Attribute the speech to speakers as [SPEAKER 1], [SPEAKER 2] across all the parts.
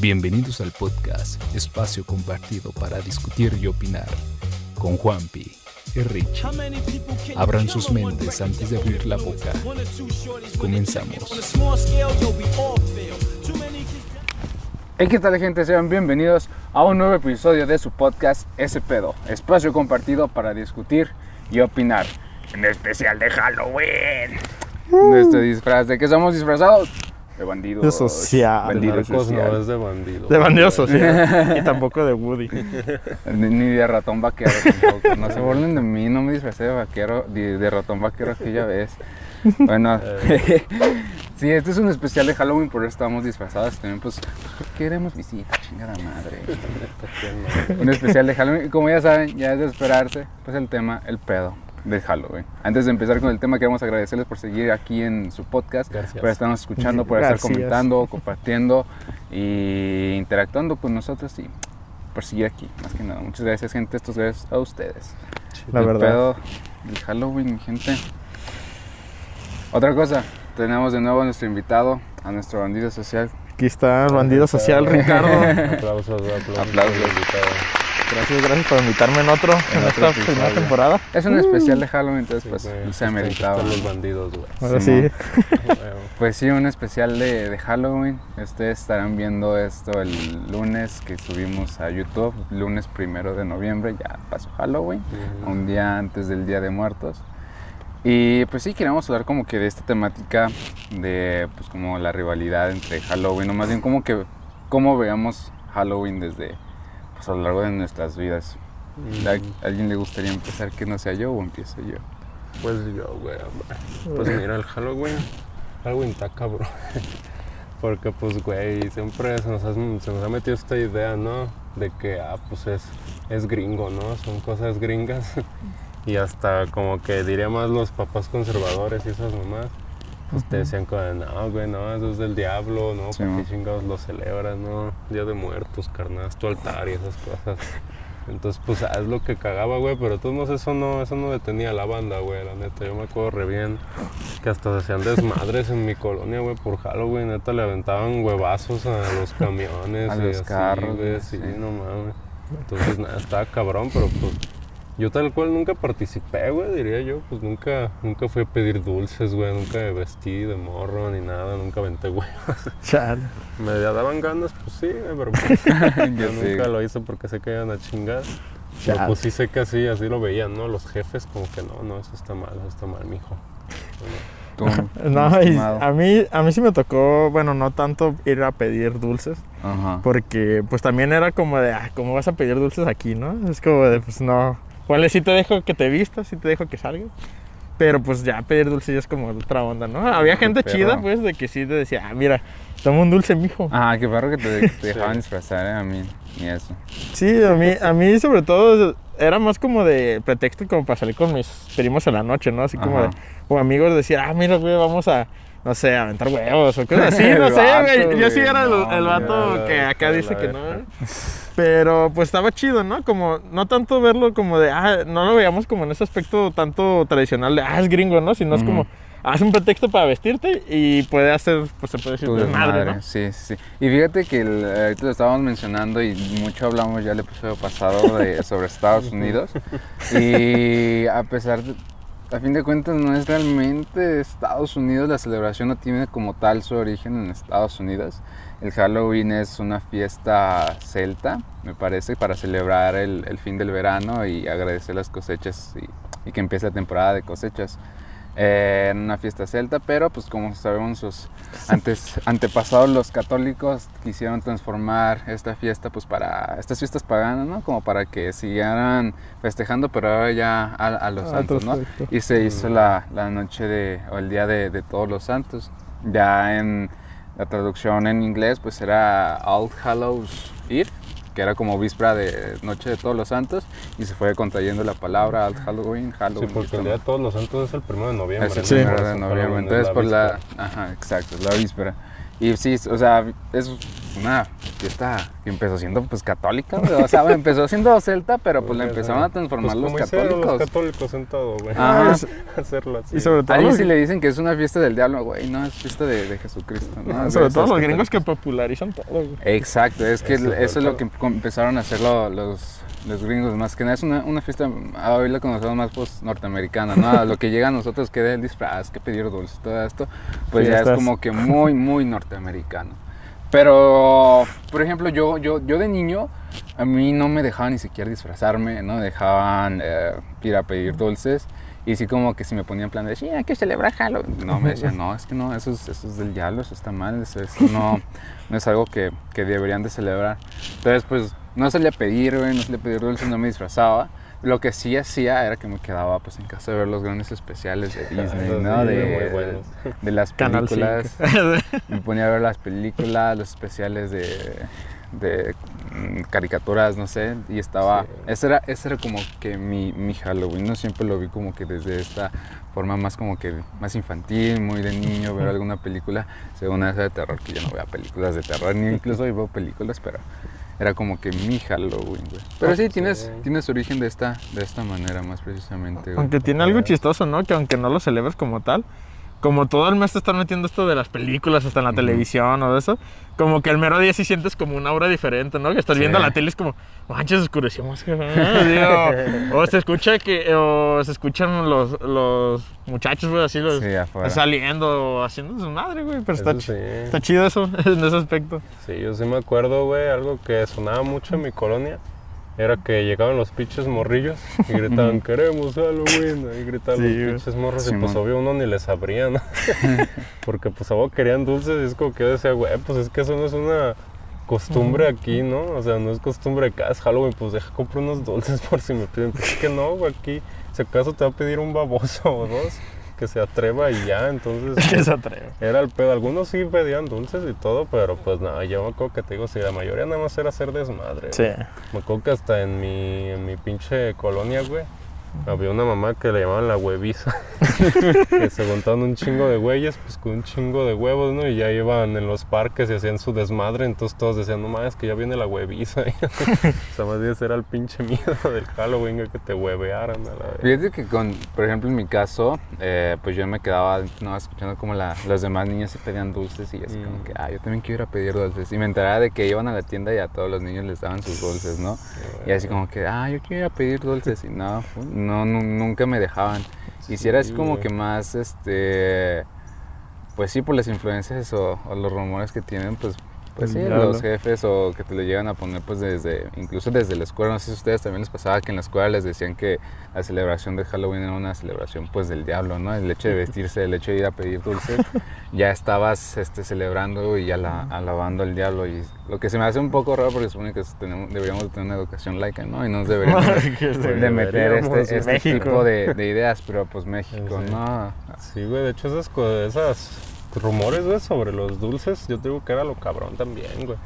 [SPEAKER 1] Bienvenidos al podcast, espacio compartido para discutir y opinar con Juanpi y Richie. Abran sus mentes antes de abrir la boca. Comenzamos.
[SPEAKER 2] Hey, ¿qué tal gente? Sean bienvenidos a un nuevo episodio de su podcast Ese Pedo, espacio compartido para discutir y opinar. En especial de Halloween. Nuestro disfraz, ¿de qué somos disfrazados? De bandidos.
[SPEAKER 3] De social.
[SPEAKER 2] Bandido
[SPEAKER 4] Narcos
[SPEAKER 2] social.
[SPEAKER 4] no es de bandido.
[SPEAKER 3] De bandido social. y tampoco de Woody.
[SPEAKER 2] Ni, ni de ratón vaquero tampoco. No se burlen de mí, no me disfracé de vaquero, de, de ratón vaquero aquella vez. Bueno, sí, este es un especial de Halloween, por eso estamos disfrazados también, pues, pues queremos visita, chingada madre. un especial de Halloween, y como ya saben, ya es de esperarse, pues el tema, el pedo de Halloween. Antes de empezar con el tema, queremos agradecerles por seguir aquí en su podcast,
[SPEAKER 4] Gracias.
[SPEAKER 2] por estarnos escuchando, por estar comentando, compartiendo y interactuando con nosotros y por seguir aquí, más que nada. Muchas gracias, gente. Estos gracias a ustedes.
[SPEAKER 3] La
[SPEAKER 2] el
[SPEAKER 3] verdad.
[SPEAKER 2] pedo del Halloween, mi gente. Otra cosa, tenemos de nuevo a nuestro invitado, a nuestro bandido social.
[SPEAKER 3] Aquí está el bandido social, Ricardo.
[SPEAKER 4] Aplausos, aplausos.
[SPEAKER 2] Aplausos.
[SPEAKER 3] Gracias, gracias por invitarme en otro, en,
[SPEAKER 2] otro
[SPEAKER 3] esta primera temporada.
[SPEAKER 2] Es un especial de Halloween, entonces
[SPEAKER 4] Sí,
[SPEAKER 2] pues se ha meritado.
[SPEAKER 4] los bandidos, güey.
[SPEAKER 3] Ahora sí.
[SPEAKER 2] Pues sí, un especial de, de Halloween. Ustedes estarán viendo esto el lunes que subimos a YouTube, lunes primero de noviembre, ya pasó Halloween, un día antes del Día de Muertos. Y pues sí, queríamos hablar como que de esta temática de pues como la rivalidad entre Halloween, o más bien como que cómo veamos Halloween desde pues a lo largo de nuestras vidas.
[SPEAKER 4] Mm,
[SPEAKER 2] ¿A alguien le gustaría empezar que no sea yo o empiezo yo?
[SPEAKER 4] Pues yo, güey. Pues mira, el Halloween. Halloween está cabrón. Porque, pues, güey, siempre se nos, ha, se nos ha metido esta idea, ¿no? De que, ah, pues es, es gringo, ¿no? Son cosas gringas. Y hasta como que diría más los papás conservadores y esas mamás. Pues te decían como, no, güey, no, eso es del diablo, ¿no?
[SPEAKER 2] Sí,
[SPEAKER 4] ¿Para
[SPEAKER 2] mo.
[SPEAKER 4] qué chingados lo celebras, no? Día de muertos, carnal, tu altar y esas cosas. Entonces, pues, ah, es lo que cagaba, güey, pero todos modos eso no, eso no detenía a la banda, güey, la neta. Yo me acuerdo re bien que hasta se hacían desmadres en mi colonia, güey, por Halloween, neta, le aventaban huevazos a los camiones
[SPEAKER 2] A
[SPEAKER 4] y
[SPEAKER 2] los
[SPEAKER 4] así,
[SPEAKER 2] carros,
[SPEAKER 4] güey,
[SPEAKER 2] güey,
[SPEAKER 4] sí,
[SPEAKER 2] sí.
[SPEAKER 4] no mames. Entonces, nada, estaba cabrón, pero pues yo tal cual nunca participé, güey, diría yo, pues nunca, nunca fui a pedir dulces, güey, nunca me vestí de morro ni nada, nunca aventé huevos.
[SPEAKER 3] Chale.
[SPEAKER 4] Me daban ganas, pues sí, güey, pero pues, yo
[SPEAKER 2] sí.
[SPEAKER 4] nunca lo hice porque sé que iban a chingar. Pero
[SPEAKER 3] Chale.
[SPEAKER 4] pues sí sé que así, así lo veían, ¿no? Los jefes como que no, no, eso está mal, eso está mal, mijo.
[SPEAKER 2] Tú,
[SPEAKER 3] No, y a mí, a mí sí me tocó, bueno, no tanto ir a pedir dulces,
[SPEAKER 2] Ajá.
[SPEAKER 3] porque pues también era como de, ah, ¿cómo vas a pedir dulces aquí, no? Es como de, pues no. Ponle, sí te dejo que te vistas, sí te dejo que salgas. Pero pues ya pedir dulces ya es como otra onda, ¿no? Había gente
[SPEAKER 2] perro.
[SPEAKER 3] chida, pues, de que sí te decía, ah, mira, toma un dulce, mijo.
[SPEAKER 2] Ah, qué perro que te, te dejaban disfrazar, eh, a mí, ni eso.
[SPEAKER 3] Sí, a mí, a mí sobre todo era más como de pretexto como para salir con mis primos en la noche, ¿no? Así como
[SPEAKER 2] Ajá.
[SPEAKER 3] de, como amigos decir, ah, mira, güey, vamos a, no sé, a aventar huevos o cosas así,
[SPEAKER 2] El
[SPEAKER 3] no sé,
[SPEAKER 2] vato,
[SPEAKER 3] güey. Yo sí era el,
[SPEAKER 2] no,
[SPEAKER 3] el vato
[SPEAKER 4] ya,
[SPEAKER 3] que acá dice que no. Pero pues estaba chido, ¿no? Como, no tanto verlo como de, ah, no lo veíamos como en ese aspecto tanto tradicional de, ah, es gringo, ¿no? Sino es como, haz un pretexto para vestirte y puede hacer, pues se puede decir, desmadre,
[SPEAKER 2] desmadre,
[SPEAKER 3] ¿no?
[SPEAKER 2] Sí, sí. Y fíjate que el- ahorita lo estábamos mencionando y mucho hablamos ya el episodio pasado de, sobre Estados Unidos. Y a pesar de, a fin de cuentas no es realmente Estados Unidos, la celebración no tiene como tal su origen en Estados Unidos. El Halloween es una fiesta celta, me parece, para celebrar el, el fin del verano y agradecer las cosechas y, y que empiece la temporada de cosechas. Eh, en una fiesta celta, pero pues como sabemos sus antes, antepasados los católicos quisieron transformar esta fiesta pues para estas fiestas paganas, ¿no? Como para que siguieran festejando, pero ahora ya a, a los
[SPEAKER 3] Ah,
[SPEAKER 2] santos, ¿no?
[SPEAKER 3] perfecto.
[SPEAKER 2] Y se hizo la, la noche de, o el día de, de todos los santos. Ya en la traducción en inglés pues era All Hallows Eve, que era como víspera de Noche de Todos los Santos, y se fue contrayendo la palabra All Halloween,
[SPEAKER 4] Sí,
[SPEAKER 2] Halloween.
[SPEAKER 4] porque el día de todos los santos es el primero de noviembre.
[SPEAKER 2] Es el.
[SPEAKER 3] Sí.
[SPEAKER 2] primero de noviembre, entonces por la...
[SPEAKER 4] víspera.
[SPEAKER 2] Ajá, exacto, es la víspera. Y sí, o sea, es una fiesta que empezó siendo pues católica, güey. O sea, empezó siendo celta, pero pues la empezaron a transformar
[SPEAKER 4] Pues
[SPEAKER 2] los católicos.
[SPEAKER 4] los católicos en todo, güey.
[SPEAKER 2] Ajá.
[SPEAKER 4] Hacerlo así.
[SPEAKER 3] Y sobre todo,
[SPEAKER 2] Ahí
[SPEAKER 3] los,
[SPEAKER 2] sí le dicen que es una fiesta del diablo, güey, no, es fiesta de, de Jesucristo, ¿no?
[SPEAKER 3] Sobre todo los gringos que popularizan todo, güey.
[SPEAKER 2] Exacto, es que
[SPEAKER 4] Eso
[SPEAKER 2] eso,
[SPEAKER 4] es
[SPEAKER 2] lo que empezaron a hacer lo- los, los gringos, más que nada es una, una fiesta, ah, hoy la conocemos más pues norteamericana, ¿no? A lo que llega a nosotros que el disfraz, que pedir dulces, todo esto, pues ya
[SPEAKER 3] Fiestas.
[SPEAKER 2] es como que muy, muy norteamericano. Pero, por ejemplo, yo, yo, yo de niño, a mí no me dejaban ni siquiera disfrazarme, no me dejaban eh, ir a pedir dulces. Y sí como que si me ponían en plan de, sí, hay que celebrar Halloween. No, me decían, no, es que no, eso es, eso es del diablo, eso está mal, eso, eso no, no es algo que, que deberían de celebrar. Entonces, pues, no salía a pedir, güey, no salía a pedir dulces, no me disfrazaba. Lo que sí hacía era que me quedaba pues en casa de ver los grandes especiales de Disney, ¿no? De,
[SPEAKER 4] buenos.
[SPEAKER 2] de las películas.
[SPEAKER 3] 5.
[SPEAKER 2] Me ponía a ver las películas, los especiales de, de mm, caricaturas, no sé, y estaba...
[SPEAKER 4] Sí.
[SPEAKER 2] Ese, era, ese era como que mi, mi Halloween, no siempre lo vi como que desde esta forma más como que más infantil, muy de niño, ver alguna película, según esa de terror, que yo no veo películas de terror, ni incluso veo películas, pero era como que mi Halloween, güey. Pero sí, tienes,
[SPEAKER 4] Sí.
[SPEAKER 2] tienes origen de esta, de esta manera más precisamente, güey.
[SPEAKER 3] Aunque tiene algo chistoso, ¿no? Que aunque no lo celebres como tal, como todo el mes te están metiendo esto de las películas, hasta en la
[SPEAKER 2] Ujú.
[SPEAKER 3] televisión o de eso, como que el mero día sí sientes como una aura diferente, ¿no? Que estás
[SPEAKER 2] Sí.
[SPEAKER 3] viendo la tele es como, manches, oscureció más que o se escucha que, o se escuchan los, los muchachos, güey, así los
[SPEAKER 2] Sí,
[SPEAKER 3] saliendo, haciendo su madre, güey, pero
[SPEAKER 4] Eso sí.
[SPEAKER 3] está chido eso, en ese aspecto.
[SPEAKER 4] Sí, yo sí me acuerdo, güey, algo que sonaba mucho en mi colonia. Era que llegaban los pinches morrillos y gritaban, queremos Halloween. Y gritaban
[SPEAKER 3] Sí,
[SPEAKER 4] los pinches morros y pues
[SPEAKER 2] Simón.
[SPEAKER 4] obvio uno ni les abría, ¿no? Porque pues a vos querían dulces y es como que yo decía, güey, pues es que eso no es una costumbre aquí, ¿no? O sea, no es costumbre acá, es Halloween, pues deja comprar unos dulces por si me piden. Pues es que no, güey, aquí si acaso te va a pedir un baboso o dos que se atreva y ya, entonces...
[SPEAKER 3] Que se atreve.
[SPEAKER 4] Era el pedo. Algunos sí pedían dulces y todo, pero pues nada, yo me acuerdo que te digo, sí, la mayoría nada más era hacer desmadre.
[SPEAKER 3] Sí.
[SPEAKER 4] güey. Me acuerdo que hasta en mi, en mi pinche colonia, güey, había una mamá que le llamaban la hueviza. que se juntaban un chingo de güeyes, pues con un chingo de huevos, ¿no? Y ya iban en los parques y hacían su desmadre, entonces todos decían, no mames, que ya viene la hueviza. o sea, más bien era el pinche miedo del Halloween, que te huevearan a la vez.
[SPEAKER 2] Fíjate que con, por ejemplo, en mi caso, eh, pues yo me quedaba no, escuchando como la, las demás niñas se pedían dulces y así
[SPEAKER 4] Mm.
[SPEAKER 2] como que, ah, yo también quiero ir a pedir dulces. Y me enteraba de que iban a la tienda y a todos los niños les daban sus dulces, ¿no? Y así como que, ah, yo quiero ir a pedir dulces y no, no, nu- nunca me dejaban. Y si era así
[SPEAKER 4] Sí,
[SPEAKER 2] como
[SPEAKER 4] güey.
[SPEAKER 2] que más, este, pues sí, por las influencias o, o los rumores que tienen, pues, pues sí,
[SPEAKER 3] diablo.
[SPEAKER 2] los jefes o que te lo llegan a poner pues desde, incluso desde la escuela, no sé si a ustedes también les pasaba que en la escuela les decían que la celebración de Halloween era una celebración pues del diablo, ¿no? El hecho de vestirse, el hecho de ir a pedir dulces, ya estabas este, celebrando y ala- alabando al diablo y lo que se me hace un poco raro porque supone que tenemos, deberíamos de tener una educación laica, ¿no? Y no nos deberíamos de, meter este, este tipo de, de ideas, pero pues México,
[SPEAKER 4] Sí.
[SPEAKER 2] ¿no?
[SPEAKER 4] Sí, güey, de hecho esas, esas rumores, güey, sobre los dulces, yo te digo que era lo cabrón también, güey.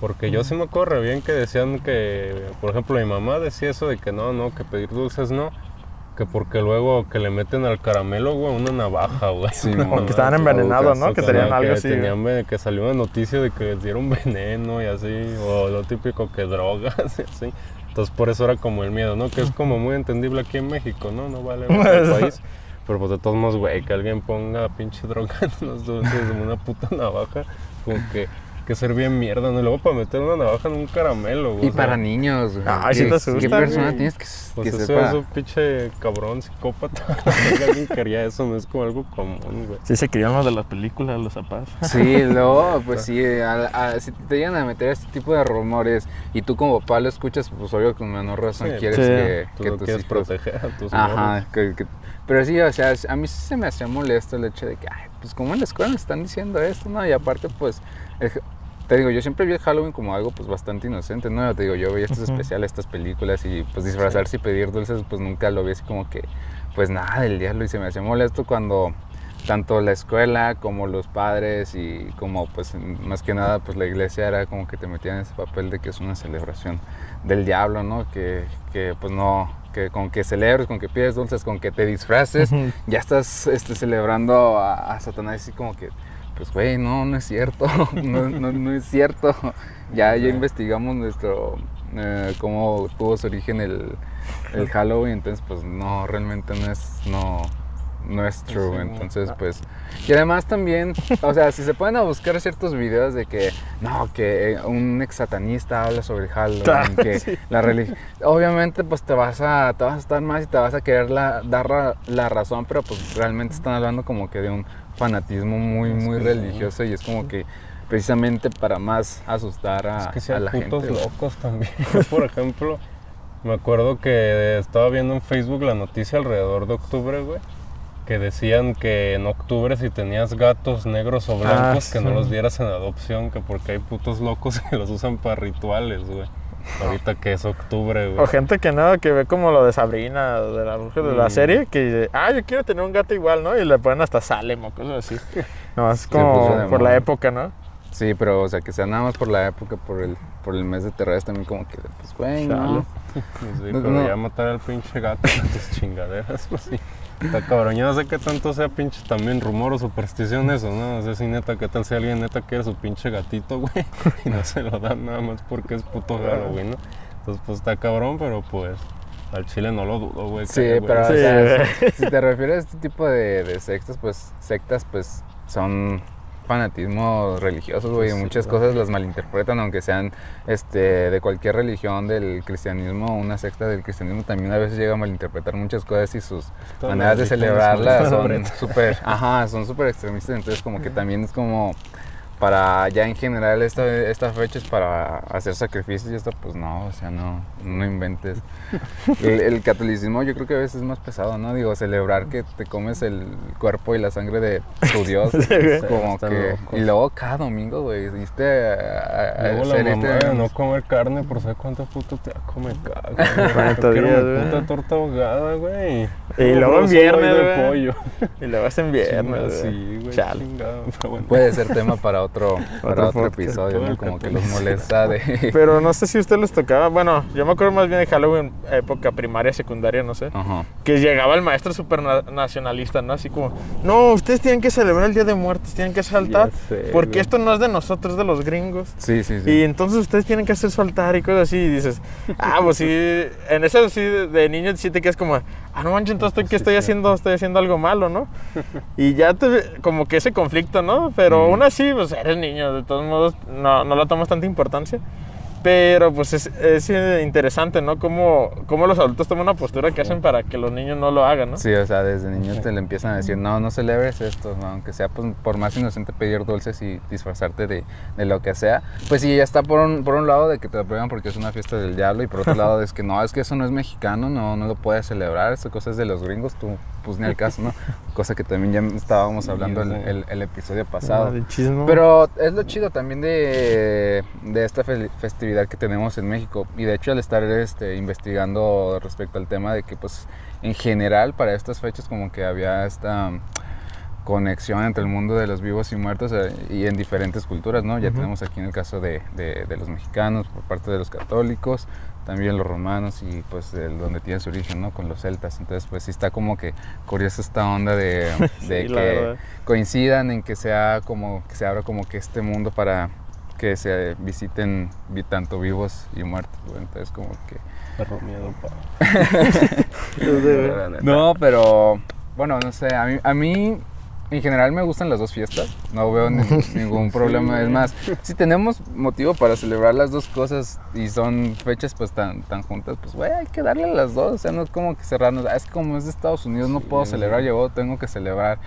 [SPEAKER 4] Porque yo sí me acuerdo re bien que decían que, por ejemplo, mi mamá decía eso de que no, no, que pedir dulces no. Que porque luego que le meten al caramelo, güey, una navaja, güey.
[SPEAKER 2] Sí,
[SPEAKER 4] No,
[SPEAKER 3] que estaban envenenados, ¿no? Que tenían algo así.
[SPEAKER 4] tenían que salió una noticia de que les dieron veneno y así, o lo típico que drogas y así. Entonces por eso era como el miedo, ¿no? Que es como muy entendible aquí en México, ¿no? No vale en otro país. Pero pues de todos modos, güey, que alguien ponga pinche droga en los dulces en una puta navaja, como que que ser bien mierda, ¿no? Y luego para meter una navaja en un caramelo, güey.
[SPEAKER 2] Y
[SPEAKER 4] o sea,
[SPEAKER 2] para niños, güey.
[SPEAKER 3] Ay, sí
[SPEAKER 2] ¿Qué-
[SPEAKER 3] te asusta,
[SPEAKER 2] ¿Qué persona
[SPEAKER 4] güey.
[SPEAKER 2] tienes que,
[SPEAKER 4] Pues
[SPEAKER 2] que
[SPEAKER 4] eso
[SPEAKER 2] sepa?
[SPEAKER 4] es un pinche cabrón psicópata. alguien quería eso, no es como algo común, güey.
[SPEAKER 3] Sí, se querían los de las películas, los zapatos.
[SPEAKER 2] Sí, luego, pues sí, a- a- si te llegan a meter este tipo de rumores y tú como papá lo escuchas, pues obvio con menor razón
[SPEAKER 4] Sí,
[SPEAKER 2] quieres
[SPEAKER 3] sí.
[SPEAKER 2] que,
[SPEAKER 4] Tú
[SPEAKER 2] que
[SPEAKER 4] no
[SPEAKER 2] tus
[SPEAKER 4] quieres
[SPEAKER 2] hijos...
[SPEAKER 4] proteger a tus
[SPEAKER 2] Ajá,
[SPEAKER 4] morros.
[SPEAKER 2] que- que- pero sí, o sea, a mí sí se me hacía molesto el hecho de que, ay, pues como en la escuela me están diciendo esto, ¿no? Y aparte, pues, te digo, yo siempre vi el Halloween como algo, pues, bastante inocente, ¿no? Te digo, yo veía estos
[SPEAKER 3] Ujú.
[SPEAKER 2] especiales, estas películas y, pues, disfrazarse y pedir dulces, pues, nunca lo vi así como que, pues, nada del diablo y se me hacía molesto cuando tanto la escuela como los padres y como pues más que nada pues la iglesia era como que te metían en ese papel de que es una celebración del diablo, ¿no? Que, que pues no, que con que celebres, con que pides dulces, con que te disfraces, ya estás este, celebrando a, a Satanás así como que pues, güey, no, no es cierto, no, no, no es cierto. Ya, ya investigamos nuestro, eh, cómo tuvo su origen el, el Halloween, entonces, pues, no, realmente no es, no, no es true.
[SPEAKER 4] sí,
[SPEAKER 2] entonces,
[SPEAKER 4] ah.
[SPEAKER 2] pues. Y además también, o sea, si se pueden a buscar ciertos videos de que, no, que un ex satanista habla sobre el Halloween,
[SPEAKER 3] Claro,
[SPEAKER 2] que la religión. Obviamente, pues te vas a, te vas a estar más y te vas a querer la- dar la, la razón, pero pues realmente están hablando como que de un fanatismo muy, muy
[SPEAKER 4] que sí.
[SPEAKER 2] religioso y es como que precisamente para más asustar a,
[SPEAKER 4] Es que sí
[SPEAKER 2] a la
[SPEAKER 4] putos
[SPEAKER 2] gente.
[SPEAKER 4] locos también. Por ejemplo, me acuerdo que estaba viendo en Facebook la noticia alrededor de octubre, güey. Que decían que en octubre si tenías gatos negros o
[SPEAKER 3] Ah,
[SPEAKER 4] blancos que no los dieras en adopción, que porque hay putos locos que los usan para rituales, güey. Ahorita que es octubre,
[SPEAKER 3] O
[SPEAKER 4] güey.
[SPEAKER 3] gente que no, que ve como lo de Sabrina, o de la bruja de la
[SPEAKER 4] Mm.
[SPEAKER 3] serie, que dice, ah, yo quiero tener un gato igual, ¿no? Y le ponen hasta Salem o cosas así. No, es como
[SPEAKER 2] de
[SPEAKER 3] por la época, ¿no?
[SPEAKER 2] Sí, pero o sea, que sea nada más por la época, por el, por el mes de terror, también como que, pues, güey, no.
[SPEAKER 3] Chale.
[SPEAKER 4] Sí, pero
[SPEAKER 2] no.
[SPEAKER 4] ya matar al pinche gato con tus chingaderas, pues sí. Está cabrón, yo no sé qué tanto sea pinche también rumor o superstición eso, ¿no? No sé si neta, qué tal si alguien neta quiere su pinche gatito, güey, y no se lo dan nada más porque es puto Halloween, ¿no? Entonces, pues está cabrón, pero pues al chile no lo dudo, güey. que
[SPEAKER 2] Sí,
[SPEAKER 4] güey.
[SPEAKER 2] pero o
[SPEAKER 3] Sí,
[SPEAKER 2] sea,
[SPEAKER 3] güey.
[SPEAKER 2] si, si te refieres a este tipo de, de sectas, pues sectas pues son fanatismo religiosos, güey,
[SPEAKER 4] Sí,
[SPEAKER 2] muchas
[SPEAKER 4] claro.
[SPEAKER 2] cosas las malinterpretan, aunque sean este de cualquier religión del cristianismo, una secta del cristianismo también a veces llega a malinterpretar muchas cosas y sus
[SPEAKER 4] Todas
[SPEAKER 2] maneras de celebrarlas son súper, ajá, son súper extremistas, entonces como que también es como para ya en general esta, esta fecha es para hacer sacrificios y esto pues no, o sea, no, no inventes. El, el catolicismo yo creo que a veces es más pesado, ¿no? Digo, celebrar que te comes el cuerpo y la sangre de tu Dios, es como que... Y luego cada domingo, güey, viste a,
[SPEAKER 4] Luego la
[SPEAKER 2] hacer
[SPEAKER 4] mamá
[SPEAKER 2] este-
[SPEAKER 4] de no comer carne por saber cuánto puto te va a comer cago.
[SPEAKER 3] 40
[SPEAKER 4] Quiero
[SPEAKER 3] días,
[SPEAKER 4] mi
[SPEAKER 3] güey.
[SPEAKER 4] puta torta ahogada, güey.
[SPEAKER 3] Y luego en viernes,
[SPEAKER 4] de
[SPEAKER 3] güey.
[SPEAKER 4] pollo.
[SPEAKER 3] Y luego es en viernes.
[SPEAKER 4] Sí, güey. Chingado, pero bueno.
[SPEAKER 2] Puede ser tema para otro, para
[SPEAKER 3] Otro
[SPEAKER 2] episodio, ¿no? Como que los molesta de...
[SPEAKER 3] Pero no sé si a ustedes les tocaba, bueno, yo me acuerdo más bien de Halloween, época primaria, secundaria, no sé, que llegaba el maestro super na- nacionalista, ¿no? Así como, no, ustedes tienen que celebrar el Día de Muertos, tienen que saltar,
[SPEAKER 4] sé,
[SPEAKER 3] porque
[SPEAKER 4] güey.
[SPEAKER 3] esto no es de nosotros, es de los gringos.
[SPEAKER 2] Sí, sí, sí.
[SPEAKER 3] Y entonces ustedes tienen que hacer su altar y cosas así. Y dices, ah, pues sí, en eso sí de, de niño sí te quedas como, ah, no manches, entonces, ¿qué estoy haciendo? Estoy haciendo algo malo, ¿no? Y ya te, como que ese conflicto, ¿no? Pero
[SPEAKER 2] Mm.
[SPEAKER 3] aún así, pues eres niño, de todos modos, no, no le tomas tanta importancia. Pero pues es, es interesante, ¿no? Cómo, cómo los adultos toman una postura que hacen para que los niños no lo hagan, ¿no?
[SPEAKER 2] Sí, o sea, desde niño te le empiezan a decir, no, no celebres esto, ¿no? aunque sea pues, por más inocente pedir dulces y disfrazarte de, de lo que sea. Pues sí, ya está por un, por un lado de que te lo prueban porque es una fiesta del diablo y por otro lado es que no, es que eso no es mexicano, no, no lo puedes celebrar, esa cosa es de los gringos, tú pues ni al caso, ¿no? Cosa que también ya estábamos hablando el, el- el episodio pasado.
[SPEAKER 3] Ah.
[SPEAKER 2] Pero es lo chido también de, de esta fe- festividad que tenemos en México. Y de hecho al estar este, investigando respecto al tema de que pues en general para estas fechas como que había esta conexión entre el mundo de los vivos y muertos eh, y en diferentes culturas, ¿no? Ya
[SPEAKER 3] Ujú.
[SPEAKER 2] tenemos aquí en el caso de, de- de los mexicanos por parte de los católicos, también los romanos y pues el- donde tiene su origen, ¿no? Con los celtas. Entonces pues sí está como que curiosa esta onda de, de
[SPEAKER 3] Sí, la
[SPEAKER 2] que coincidan en que sea como que se abra como que este mundo para que se visiten vi- tanto vivos y muertos entonces como que
[SPEAKER 4] Perro miedo, pa.
[SPEAKER 3] Entonces,
[SPEAKER 2] no pero bueno no sé a mí, a mí en general me gustan las dos fiestas no veo ni- ningún problema es más si tenemos motivo para celebrar las dos cosas y son fechas pues tan tan juntas pues güey hay que darle a las dos o sea no es como que cerrarnos "Ah, es que como es de Estados Unidos no
[SPEAKER 4] Sí,
[SPEAKER 2] puedo celebrar yo tengo que celebrar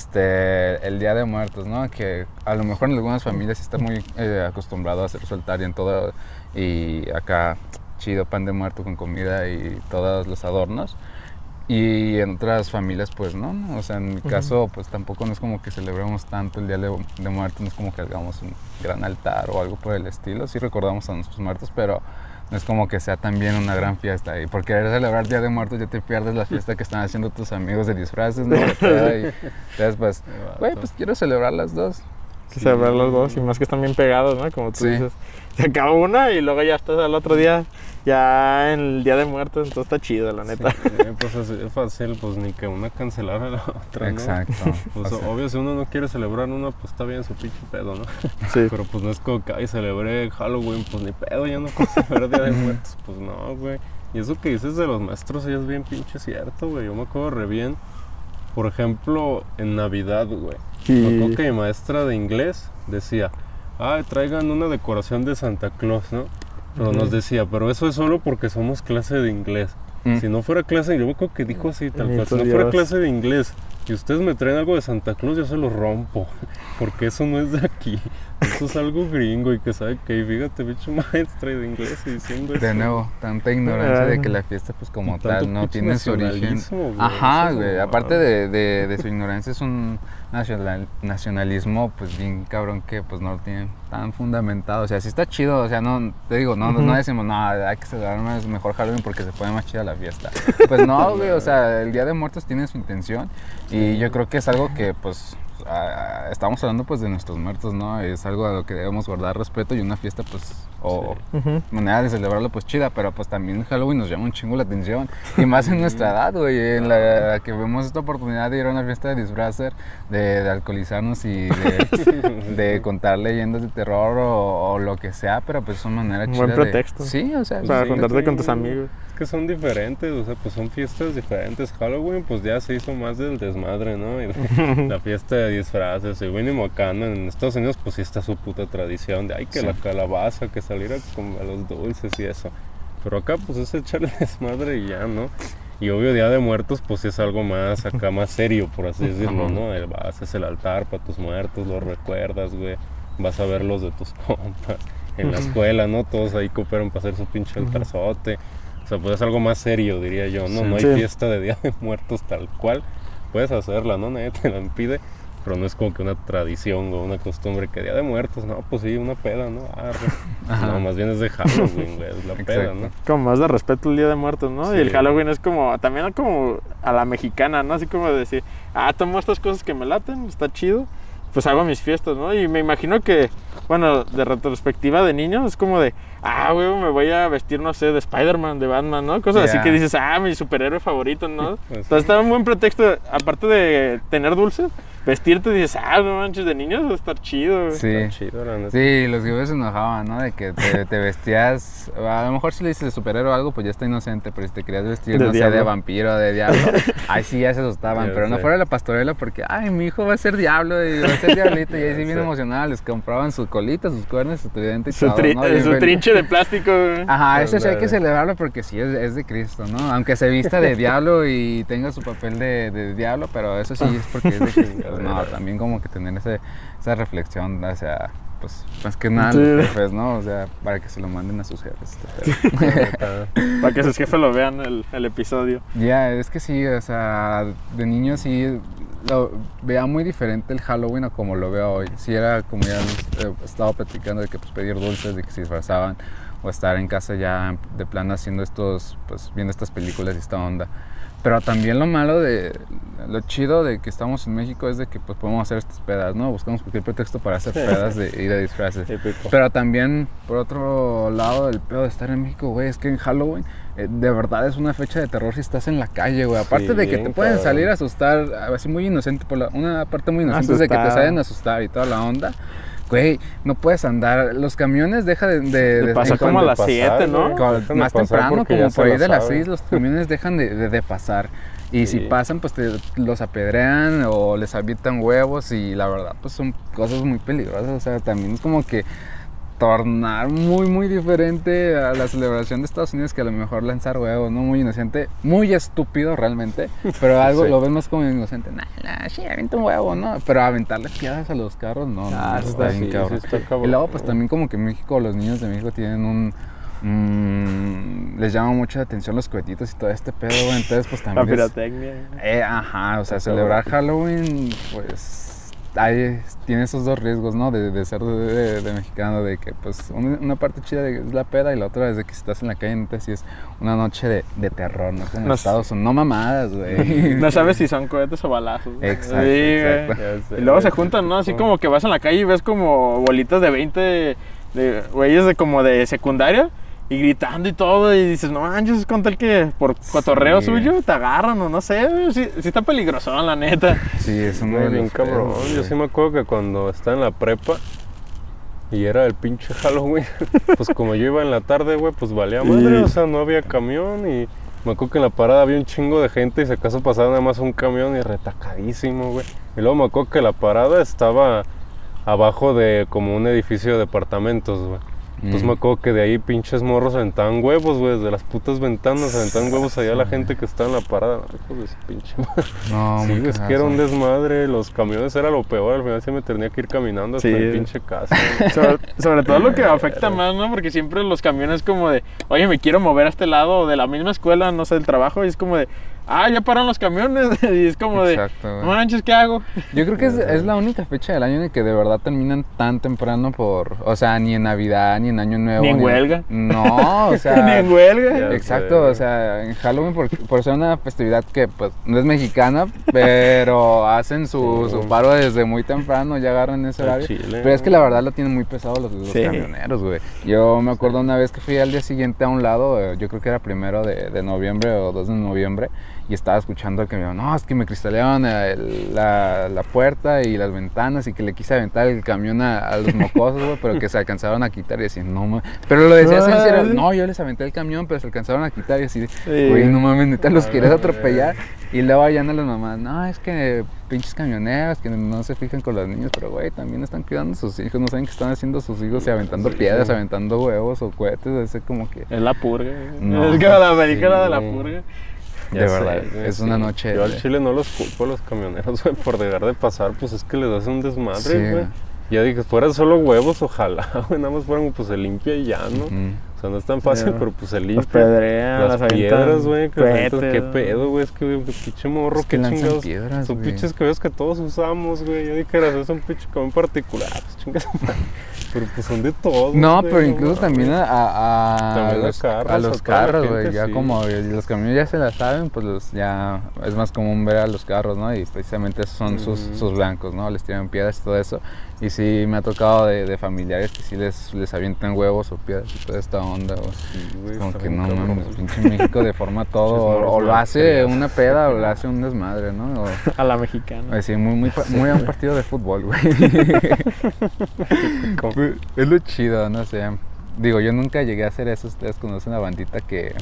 [SPEAKER 2] este el Día de Muertos, ¿no? Que a lo mejor en algunas familias está muy eh, acostumbrado a hacer y en todo y acá chido pan de muerto con comida y todos los adornos. Y en otras familias pues no, ¿no? o sea, en mi caso pues tampoco no es como que celebremos tanto el Día de, de Muertos, no es como que hagamos un gran altar o algo por el estilo, sí recordamos a nuestros muertos, pero no es como que sea también una gran fiesta. Y por querer celebrar Día de Muertos ya te pierdes la fiesta que están haciendo tus amigos de disfraces, ¿no? Y entonces pues, güey, pues quiero celebrar las dos.
[SPEAKER 3] Que celebrar los dos y más que están bien pegados, ¿no? Como tú
[SPEAKER 2] Sí.
[SPEAKER 3] dices. Se acaba una y luego ya estás al otro día, ya en el Día de Muertos, entonces está chido, la neta.
[SPEAKER 4] Eh, pues así es fácil, pues ni que una cancelara a la otra, ¿no?
[SPEAKER 2] Exacto.
[SPEAKER 4] Pues obvio, si uno no quiere celebrar una, pues está bien su pinche pedo, ¿no?
[SPEAKER 3] Sí.
[SPEAKER 4] Pero pues no es como que, ay, celebré Halloween, pues ni pedo, ya no puedo celebrar Día de Muertos. Pues no, güey. Y eso que dices de los maestros sí es bien pinche cierto, güey. Yo me acuerdo re bien. Por ejemplo, en Navidad, güey.
[SPEAKER 3] Y
[SPEAKER 4] que mi maestra de inglés decía, ay, traigan una decoración de Santa Claus, ¿no? Pero nos decía, pero eso es solo porque somos clase de inglés.
[SPEAKER 2] Mm.
[SPEAKER 4] Si no fuera clase, yo me acuerdo que dijo así, tal cual, si no fuera clase de inglés y ustedes me traen algo de Santa Claus, yo se lo rompo, porque eso no es de aquí. Eso es algo gringo y que sabe que, fíjate, bicho maestra de inglés y diciendo eso.
[SPEAKER 2] De nuevo, tanta ignorancia de que la fiesta, pues como tal, no tiene su origen.
[SPEAKER 4] güey,
[SPEAKER 2] Ajá, güey. Aparte de, de, de su ignorancia, es un nacional, nacionalismo, pues bien cabrón, que pues no lo tiene tan fundamentado. O sea, sí está chido, o sea, no, te digo, no, no- no decimos, no, hay que celebrar más mejor Halloween porque se pone más chida la fiesta. Pues no, güey, o sea, el Día de Muertos tiene su intención y yo creo que es algo que, pues, ah, estamos hablando pues de nuestros muertos, ¿no? Es algo a lo que debemos guardar respeto y una fiesta, pues, o manera de celebrarlo pues chida, pero pues también Halloween nos llama un chingo la atención y más en nuestra edad, güey, en la que vemos esta oportunidad de ir a una fiesta de disfrazer, de, de alcoholizarnos y de, de contar leyendas de terror o, o lo que sea, pero pues es una manera
[SPEAKER 3] Un
[SPEAKER 2] chida
[SPEAKER 3] buen
[SPEAKER 2] de-
[SPEAKER 3] pretexto.
[SPEAKER 2] Sí, o sea,
[SPEAKER 3] Para
[SPEAKER 2] sí.
[SPEAKER 3] contarte con tus amigos.
[SPEAKER 4] Es que son diferentes, o sea, pues son fiestas diferentes. Halloween, pues ya se hizo más del desmadre, ¿no? Y la fiesta de disfraces. Y mínimo acá, ¿no? En Estados Unidos, pues sí está su puta tradición de, ay, que
[SPEAKER 2] Sí.
[SPEAKER 4] la calabaza, que salir a comer los dulces y eso. Pero acá, pues es echarle desmadre y ya, ¿no? Y obvio, Día de Muertos, pues es algo más acá, más serio, por así decirlo, ¿no? El- Haces el altar para tus muertos, los recuerdas, güey. Vas a ver los de tus compas. En la escuela, ¿no? Todos ahí cooperan para hacer su pinche altarzote. O sea, pues es algo más serio, diría yo, ¿no?
[SPEAKER 2] Sí.
[SPEAKER 4] No hay
[SPEAKER 3] Sí.
[SPEAKER 4] fiesta de Día de Muertos tal cual. Puedes hacerla, ¿no? Nadie te la impide. Pero no es como que una tradición o una costumbre que Día de Muertos, no, pues sí, una peda, ¿no? Arre.
[SPEAKER 2] Ajá.
[SPEAKER 4] No, más bien es de Halloween, güey, es la peda. ¿no?
[SPEAKER 3] Como más de respeto el Día de Muertos, ¿no? Y el. Halloween es como, también como a la mexicana, ¿no? Así como de decir, ah, tomo estas cosas que me laten, está chido, pues hago mis fiestas, ¿no? Y me imagino que, bueno, de retrospectiva de niño, es como de, ah, güey, me voy a vestir, no sé, de Spider-Man, de Batman, ¿no? Cosas así que dices, ah, mi superhéroe favorito, ¿no?
[SPEAKER 4] Pues
[SPEAKER 3] Entonces está un buen pretexto, aparte de tener dulces, vestirte y dices, ah, no manches, de niños va a estar chido.
[SPEAKER 2] Sí.
[SPEAKER 4] Está chido, la neta.
[SPEAKER 2] Sí, los güeyes se enojaban, ¿no? De que te, te vestías. A lo mejor si le dices de superhéroe o algo, pues ya está inocente. Pero si te querías vestir,
[SPEAKER 3] De
[SPEAKER 2] no sé, de
[SPEAKER 3] diablo.
[SPEAKER 2] vampiro, de diablo. Ahí sí ya se asustaban. Pero no fuera la pastorela porque, ay, mi hijo va a ser diablo y va a ser diablito. Y ahí sí bien emocional. Les compraban su colita, sus cuernos, su tridente y
[SPEAKER 3] Su,
[SPEAKER 2] todo,
[SPEAKER 3] tri-
[SPEAKER 2] ¿no?
[SPEAKER 3] su
[SPEAKER 2] feliz.
[SPEAKER 3] trinche de plástico.
[SPEAKER 2] Ajá, eso sí hay que celebrarlo porque sí es, es de Cristo, ¿no? Aunque se vista de diablo y tenga su papel de, de diablo, pero eso sí es porque es de Cristo. Pues no, también como que tener ese, esa reflexión, o sea, pues más que nada
[SPEAKER 3] Sí.
[SPEAKER 2] los jefes, ¿no? O sea, para que se lo manden a sus jefes. este.
[SPEAKER 3] Para que sus jefes lo vean el, el episodio.
[SPEAKER 2] Ya, es que sí, o sea, de niño sí lo veía muy diferente el Halloween a como lo veo hoy. Sí era como ya he estado platicando de que pues pedir dulces, de que se disfrazaban o estar en casa ya de plano haciendo estos, pues viendo estas películas y esta onda. Pero también lo malo de, lo chido de que estamos en México es de que pues podemos hacer estas pedas, ¿no? Buscamos cualquier pretexto para hacer pedas de ir a disfraces. Pero también, por otro lado, el pedo de estar en México, güey, es que en Halloween eh, de verdad es una fecha de terror si estás en la calle, güey. Aparte
[SPEAKER 4] Sí,
[SPEAKER 2] de que te pueden
[SPEAKER 4] cabrón.
[SPEAKER 2] salir a asustar, así muy inocente, por la, una parte muy inocente es de que te salen a asustar y toda la onda. Güey, no puedes andar. Los camiones deja de. de, de-
[SPEAKER 3] Pasa como a las
[SPEAKER 4] pasar,
[SPEAKER 3] 7, ¿no?
[SPEAKER 4] Dejan
[SPEAKER 2] más temprano, como por ahí de las
[SPEAKER 4] saben.
[SPEAKER 2] 6, los camiones dejan de, de- de pasar. Y
[SPEAKER 4] Sí.
[SPEAKER 2] si pasan, pues te los apedrean o les avientan huevos. Y la verdad, pues son cosas muy peligrosas. O sea, también es como que tornar muy, muy diferente a la celebración de Estados Unidos que a lo mejor lanzar huevos, ¿no? Muy inocente, muy estúpido realmente, pero algo
[SPEAKER 4] Sí.
[SPEAKER 2] lo ves más como inocente. Nah, nah, sí, avienta un huevo, ¿no? Pero aventarle piedras a los carros, no.
[SPEAKER 3] Ah,
[SPEAKER 2] no, está bien
[SPEAKER 4] Sí,
[SPEAKER 2] cabrón.
[SPEAKER 4] sí está cabrón.
[SPEAKER 2] Y luego, pues también como que en México, los niños de México tienen un... mm, les llama mucho la atención los cohetitos y todo este pedo. Entonces, pues
[SPEAKER 3] La
[SPEAKER 2] también... es-
[SPEAKER 3] pirotecnia.
[SPEAKER 2] eh, ajá, o sea, celebrar. Halloween, pues hay, tiene esos dos riesgos, ¿no? De, de ser de, de mexicano, de que pues una, una parte chida de- es la peda y la otra es de que si estás en la calle, neta, sí es una noche de, de terror, ¿no? Como
[SPEAKER 3] No
[SPEAKER 2] Estados Unidos, no mamadas, güey.
[SPEAKER 3] No sabes si son cohetes o balazos.
[SPEAKER 2] Exacto,
[SPEAKER 3] Sí, güey.
[SPEAKER 2] exacto.
[SPEAKER 4] Ya sé,
[SPEAKER 3] Y luego se juntan, ¿no? Así
[SPEAKER 4] típico.
[SPEAKER 3] como que vas en la calle y ves como bolitas de 20 de güeyes de como de secundaria y gritando y todo y dices, no manches, es con tal que por cotorreo
[SPEAKER 2] Sí.
[SPEAKER 3] suyo te agarran o no sé, güey, sí, sí está peligroso, la neta.
[SPEAKER 2] Sí, es de
[SPEAKER 4] bien cabrón. Yo sí me acuerdo que cuando estaba en la prepa y era el pinche Halloween, pues como yo iba en la tarde, güey, pues valía madre,
[SPEAKER 3] Sí.
[SPEAKER 4] o sea, no había camión y me acuerdo que en la parada había un chingo de gente y si acaso pasaba nada más un camión y retacadísimo, güey. Y luego me acuerdo que la parada estaba abajo de como un edificio de departamentos, güey. Entonces
[SPEAKER 2] Mm.
[SPEAKER 4] me acuerdo que de ahí pinches morros aventaban huevos, güey, desde las putas ventanas aventaban huevos allá a la gente que estaba en la parada. Hijos de su pinche madre.
[SPEAKER 2] No,
[SPEAKER 4] Sí, es que era un desmadre, los camiones era lo peor, al final se me tenía que ir caminando hasta
[SPEAKER 3] Sí.
[SPEAKER 4] el pinche casa.
[SPEAKER 3] Sobre, sobre todo lo que afecta más, ¿no? Porque siempre los camiones como de, oye, me quiero mover a este lado o de la misma escuela, no sé, del trabajo, y es como de, ah, ya paran los camiones, y es como de,
[SPEAKER 2] Exacto, güey.
[SPEAKER 3] no manches, ¿qué hago?
[SPEAKER 2] Yo creo que es, es la única fecha del año en que de verdad terminan tan temprano por, o sea, ni en Navidad, ni en Año Nuevo.
[SPEAKER 3] Ni en huelga.
[SPEAKER 2] No, o sea.
[SPEAKER 3] Ni en huelga.
[SPEAKER 2] Exacto, o sea, en Halloween por, por ser una festividad que pues no es mexicana, pero hacen su, su paro desde muy temprano, ya agarran ese horario.
[SPEAKER 4] chile.
[SPEAKER 2] Pero es que la verdad lo tienen muy pesado los, los
[SPEAKER 3] Sí.
[SPEAKER 2] camioneros, güey. Yo me acuerdo una vez que fui al día siguiente a un lado, eh, yo creo que era primero de, de noviembre o 2 de noviembre, y estaba escuchando el camión, no, es que me cristalearon el- la, la puerta y las ventanas y que le quise aventar el camión a, a los mocosos, güey, pero que se alcanzaron a quitar y así, no mames. Pero lo decía sincero, no, yo les aventé el camión, pero se alcanzaron a quitar y así,
[SPEAKER 3] Sí.
[SPEAKER 2] güey, no mames, neta, los
[SPEAKER 4] A
[SPEAKER 2] quieres
[SPEAKER 4] ver.
[SPEAKER 2] atropellar. Y luego allá andan las mamás, no, es que pinches camioneros que no se fijan con los niños, pero güey, también están cuidando a sus hijos, no saben qué están haciendo sus hijos y aventando
[SPEAKER 4] Sí.
[SPEAKER 2] piedras, aventando huevos o cohetes, ese como que...
[SPEAKER 3] Es la purga.
[SPEAKER 2] No.
[SPEAKER 3] es como la película
[SPEAKER 4] Sí.
[SPEAKER 3] de la purga.
[SPEAKER 4] Ya
[SPEAKER 2] de
[SPEAKER 4] sé,
[SPEAKER 2] verdad, es una noche
[SPEAKER 4] Yo al chile no los culpo a los camioneros, güey, por dejar de pasar, pues es que les hacen un desmadre,
[SPEAKER 2] Sí.
[SPEAKER 4] güey. Ya dije, fueran solo huevos, ojalá, güey, nada más fueran, pues se limpia y ya, ¿no? O sea, no es tan fácil, pero pues se
[SPEAKER 3] Los
[SPEAKER 4] limpia.
[SPEAKER 3] pedrean,
[SPEAKER 4] Las
[SPEAKER 3] las
[SPEAKER 4] piedras, güey, que las qué pedo, güey, es que, güey, qué pinche morro,
[SPEAKER 2] Es que
[SPEAKER 4] qué chingados.
[SPEAKER 2] piedras,
[SPEAKER 4] Son pinches cabellos que todos usamos, güey. Yo dije que eras un pinche cabello en particular, pues chingas. Pero pues son de todos.
[SPEAKER 2] No, pero incluso también a, a- a
[SPEAKER 4] También a
[SPEAKER 2] los,
[SPEAKER 4] carros,
[SPEAKER 2] a los güey. Ya
[SPEAKER 4] sí.
[SPEAKER 2] como los camiones ya se la saben, pues los, ya es más común ver a los carros, ¿no? Y precisamente esos son sus, sus blancos, ¿no? Les tiran piedras y todo eso. Y sí me ha tocado de, de familiares que sí les, les avientan huevos o piedras y toda esta onda, güey.
[SPEAKER 4] Sí, güey,
[SPEAKER 2] Como que no mames, pinche México deforma todo. O, lo hace una peda o lo hace un desmadre, ¿no? O,
[SPEAKER 3] A la mexicana.
[SPEAKER 2] así, muy, muy, muy a un partido de fútbol, güey. Es lo chido, no sé. Digo, yo nunca llegué a hacer eso. Ustedes conocen a bandita que,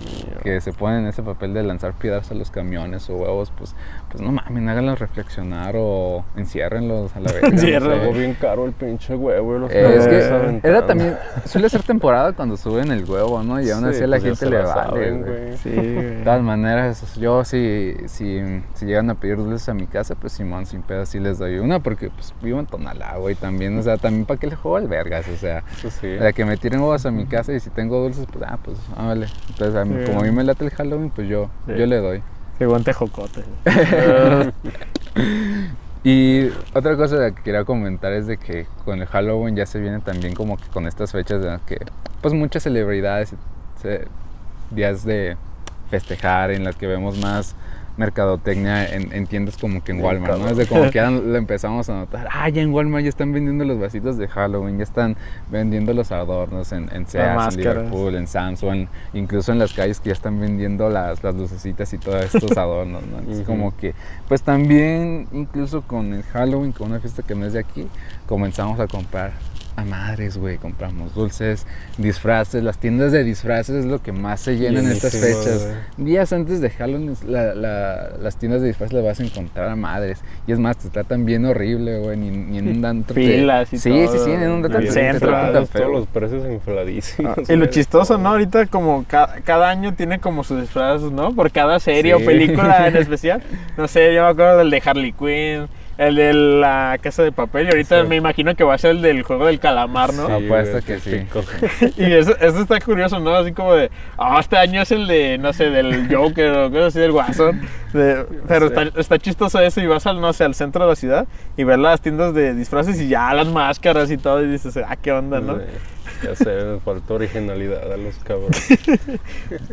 [SPEAKER 2] que se ponen en ese papel de lanzar piedras a los camiones o huevos. Pues, pues no mames, háganlos reflexionar o enciérrenlos a la vez.
[SPEAKER 3] Enciérrenlos.
[SPEAKER 4] Bien caro el pinche huevo. y Los
[SPEAKER 2] Es
[SPEAKER 4] cabrones
[SPEAKER 2] que era también, suele ser temporada cuando suben el huevo, ¿no? Y aún así
[SPEAKER 4] Sí,
[SPEAKER 2] a la
[SPEAKER 4] pues
[SPEAKER 2] gente le vale.
[SPEAKER 4] saben,
[SPEAKER 2] güey.
[SPEAKER 4] güey.
[SPEAKER 3] Sí,
[SPEAKER 2] De todas maneras, yo si, si, si llegan a pedir dulces a mi casa, pues Simón, sin pedo, sí les doy una, porque pues vivo en Tonalá, güey, también, o sea, también para que le juego al vergas, o sea,
[SPEAKER 4] sí.
[SPEAKER 2] de que me tiren huevos a mi casa y si tengo dulces, pues, ah, pues, ámale. Entonces, a mí-
[SPEAKER 3] Sí.
[SPEAKER 2] como a mí me late el Halloween, pues yo,
[SPEAKER 3] Sí.
[SPEAKER 2] yo le doy.
[SPEAKER 3] Qué buen tejocote.
[SPEAKER 2] Y otra cosa que quería comentar es de que con el Halloween ya se viene también como que con estas fechas de las que pues muchas celebridades, se- días de festejar en las que vemos más mercadotecnia en, en tiendas como que en Walmart, ¿no? Es de como que ya lo empezamos a notar, ah, ya en Walmart ya están vendiendo los vasitos de Halloween, ya están vendiendo los adornos en, en Sears, en. Liverpool, en Sam's, o en- incluso en las calles que ya están vendiendo las, las lucecitas y todos estos adornos, ¿no? Entonces
[SPEAKER 4] Ujú.
[SPEAKER 2] como que, pues también, incluso con el Halloween, con una fiesta que no es de aquí, comenzamos a comprar a madres, güey, compramos dulces, disfraces, las tiendas de disfraces es lo que más se llenan en estas fechas. Días antes de Halloween, la- la- las tiendas de disfraces las vas a encontrar a madres. Y es más, te tratan bien horrible, güey, ni, ni en un dato. te-
[SPEAKER 3] Filas y
[SPEAKER 2] sí,
[SPEAKER 3] todo,
[SPEAKER 2] Sí, sí, en un te
[SPEAKER 3] centro,
[SPEAKER 2] tratan tan
[SPEAKER 4] Todos
[SPEAKER 2] feo.
[SPEAKER 4] los precios infladísimos.
[SPEAKER 3] Y lo chistoso, ¿no? Ahorita como ca- cada año tiene como sus disfraces, ¿no? Por cada serie
[SPEAKER 2] Sí.
[SPEAKER 3] o película en especial. No sé, yo me acuerdo del de Harley Quinn, el de la casa de papel y ahorita
[SPEAKER 4] Sí.
[SPEAKER 3] me imagino que va a ser el del juego del calamar, ¿no?
[SPEAKER 4] Sí,
[SPEAKER 2] Apuesto que sí.
[SPEAKER 3] Y eso, eso está curioso, ¿no? Así como de, ah, este año es el de, no sé, del Joker o cosas así, del Guasón. De- pero
[SPEAKER 4] sé.
[SPEAKER 3] está, está chistoso eso y vas al, no sé, al centro de la ciudad y ver las tiendas de disfraces y ya las máscaras y todo y dices, ah, qué onda, ¿no?
[SPEAKER 4] Sí, Ya sé, faltó originalidad a los cabrones.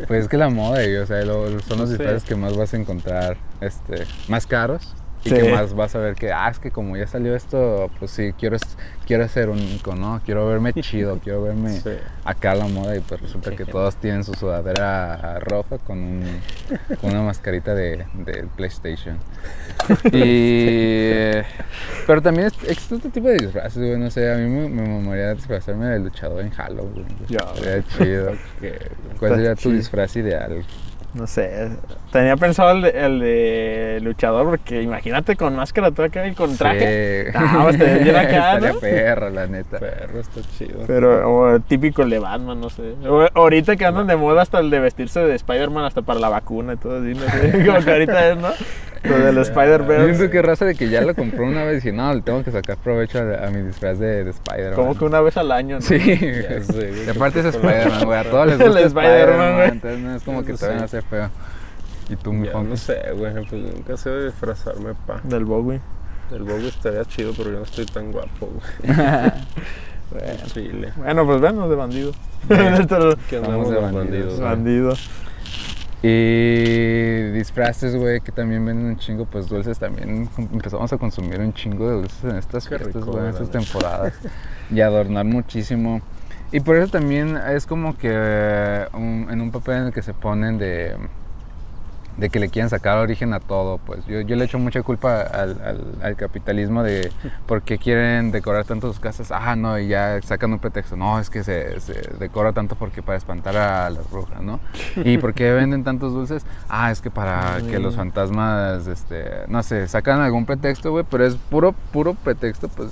[SPEAKER 2] Pues es que la moda, y, o sea, lo- son los
[SPEAKER 3] Sí.
[SPEAKER 2] disfraces que más vas a encontrar este, más caros. Y
[SPEAKER 3] Sí.
[SPEAKER 2] que más vas a ver que, ah, es que como ya salió esto, pues sí, quiero, quiero ser único, ¿no? Quiero verme chido, quiero verme
[SPEAKER 4] Sí.
[SPEAKER 2] acá a la moda. Y pues resulta que todos tienen su sudadera roja con, un, con una mascarita de, de PlayStation. Y... Pero también es- existe otro tipo de disfraces, güey, no sé, a mí me, me mamaría disfrazarme de luchador en Halloween. güey.
[SPEAKER 3] Ya,
[SPEAKER 2] Sería chido. ¿Cuál sería tu disfraz ideal?
[SPEAKER 3] No sé, tenía pensado el de, el de luchador porque imagínate con máscara tú acá y con traje.
[SPEAKER 2] Sí.
[SPEAKER 3] Ah, pues acá,
[SPEAKER 2] Estaría
[SPEAKER 3] ¿no?
[SPEAKER 2] perro, la neta.
[SPEAKER 4] Perro, está chido.
[SPEAKER 3] Pero o típico el de Batman, no sé. O- ahorita que andan de moda hasta el de vestirse de Spider-Man hasta para la vacuna y todo así, no sé. Como que ahorita es, ¿no? Lo del
[SPEAKER 2] Yo
[SPEAKER 3] Spider-Verse.
[SPEAKER 2] siento que raza de que ya lo compró una vez y dije, no, le tengo que sacar provecho a, a mi disfraz de, de Spider-Man.
[SPEAKER 3] Como que una vez al año, ¿no?
[SPEAKER 2] Sí, y aparte es Spider-Man, güey. A todos les
[SPEAKER 3] El
[SPEAKER 2] gusta
[SPEAKER 3] Spider-Man, güey.
[SPEAKER 2] Entonces no es como que
[SPEAKER 4] Sí.
[SPEAKER 2] te van a hacer feo. Y tú, mi Juan,
[SPEAKER 4] no sé, güey, pues nunca sé de disfrazarme, pa.
[SPEAKER 3] Del Bowie.
[SPEAKER 4] El bobo estaría chido, pero yo no estoy tan guapo, güey.
[SPEAKER 3] Bueno.
[SPEAKER 4] Chile.
[SPEAKER 3] Bueno, pues venos de bandido.
[SPEAKER 4] ¿Qué
[SPEAKER 2] Vamos
[SPEAKER 4] andamos
[SPEAKER 2] de
[SPEAKER 4] de
[SPEAKER 2] bandidos,
[SPEAKER 4] bandidos?
[SPEAKER 2] güey. Y disfraces, güey, que también venden un chingo, pues dulces también. Empezamos a consumir un chingo de dulces en estas
[SPEAKER 4] Qué
[SPEAKER 2] fiestas,
[SPEAKER 4] rico,
[SPEAKER 2] güey, en estas temporadas. y adornar muchísimo. Y por eso también es como que eh, un- en un papel en el que se ponen de, de que le quieren sacar origen a todo, pues yo, yo le echo mucha culpa al, al- al capitalismo de por qué quieren decorar tanto sus casas. Ah, no, y ya sacan un pretexto. No, es que se, se decora tanto porque para espantar a las brujas, ¿no? ¿Y por qué venden tantos dulces? Ah, es que para que los fantasmas, este, no sé, sacan algún pretexto, güey, pero es puro, puro pretexto, pues,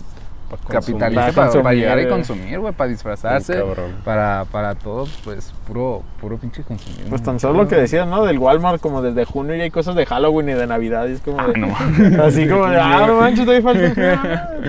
[SPEAKER 2] capitalista
[SPEAKER 3] Para
[SPEAKER 2] para,
[SPEAKER 3] consumir,
[SPEAKER 2] para llegar y consumir, güey, para disfrazarse, para, para todo, pues, puro, puro pinche consumismo.
[SPEAKER 3] Pues tan solo lo que decías, ¿no? Del Walmart, como desde junio ya hay cosas de Halloween y de Navidad. Y es como de.
[SPEAKER 2] no.
[SPEAKER 3] Así como de, ah, no manches, todavía falta.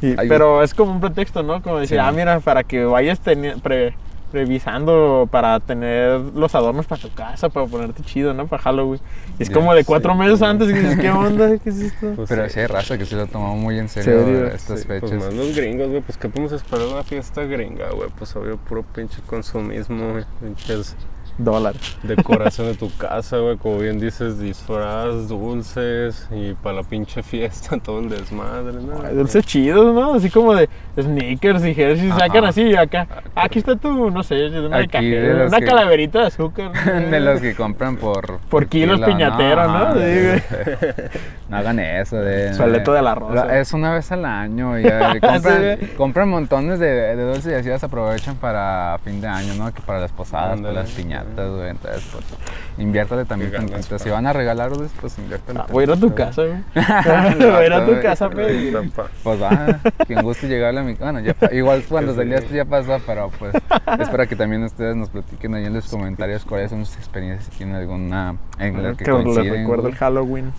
[SPEAKER 3] Y- pero es como un pretexto, ¿no? Como decir,
[SPEAKER 2] Sí.
[SPEAKER 3] ah, mira, para que vayas pre- revisando para tener los adornos para tu casa, para ponerte chido, ¿no? Para Halloween. Y es
[SPEAKER 2] Ya
[SPEAKER 3] como de cuatro
[SPEAKER 4] sé,
[SPEAKER 3] meses
[SPEAKER 4] güey.
[SPEAKER 3] antes y dices, ¿qué onda? ¿Qué es esto?
[SPEAKER 4] Pues
[SPEAKER 2] Pero
[SPEAKER 4] sí.
[SPEAKER 2] sí hay raza que se lo tomó muy en serio,
[SPEAKER 3] ¿Serio?
[SPEAKER 2] estas
[SPEAKER 4] Sí,
[SPEAKER 2] fechas.
[SPEAKER 4] Pues más los gringos, güey, pues qué podemos esperar de una fiesta gringa, güey. Pues obvio, puro pinche consumismo, güey. Pinches
[SPEAKER 3] Dólar.
[SPEAKER 4] decoración de tu casa, güey. Como bien dices, disfraz, dulces y para la pinche fiesta, todo el desmadre, ¿no?
[SPEAKER 3] Ay, dulces chidos, ¿no? Así como de sneakers y Hershey's,
[SPEAKER 2] Ajá.
[SPEAKER 3] sacan así acá. Aquí está tu, no sé, una,
[SPEAKER 2] Aquí
[SPEAKER 3] caja-
[SPEAKER 2] de los
[SPEAKER 3] una
[SPEAKER 2] que-
[SPEAKER 3] calaverita de azúcar. ¿no?
[SPEAKER 2] de los que compran por...
[SPEAKER 3] Por kilos
[SPEAKER 2] kilo,
[SPEAKER 3] piñatero, ¿no? Sí.
[SPEAKER 2] No hagan eso de...
[SPEAKER 3] Sueleto de la rosa.
[SPEAKER 2] Es una vez al año y eh, compran,
[SPEAKER 3] Sí.
[SPEAKER 2] compran montones de, de dulces y así las aprovechan para fin de año, ¿no? Que para las posadas, para las piñatas, güey. Entonces, pues, inviértale también
[SPEAKER 4] ganas,
[SPEAKER 2] tantito. Si van a regalar dulces, pues inviértale
[SPEAKER 3] Ah, voy a ir a tu casa, güey. voy a ir a tu casa, güey.
[SPEAKER 4] Tapa.
[SPEAKER 2] Pues va, quien guste llegarle a mi Bueno, ya, pa- igual cuando salió esto ya pasó, pero pues es para que también ustedes nos platiquen ahí en los comentarios cuáles son sus experiencias, si tienen alguna en la que
[SPEAKER 3] Que les
[SPEAKER 2] coinciden.
[SPEAKER 3] recuerdo
[SPEAKER 2] güey.
[SPEAKER 3] el Halloween.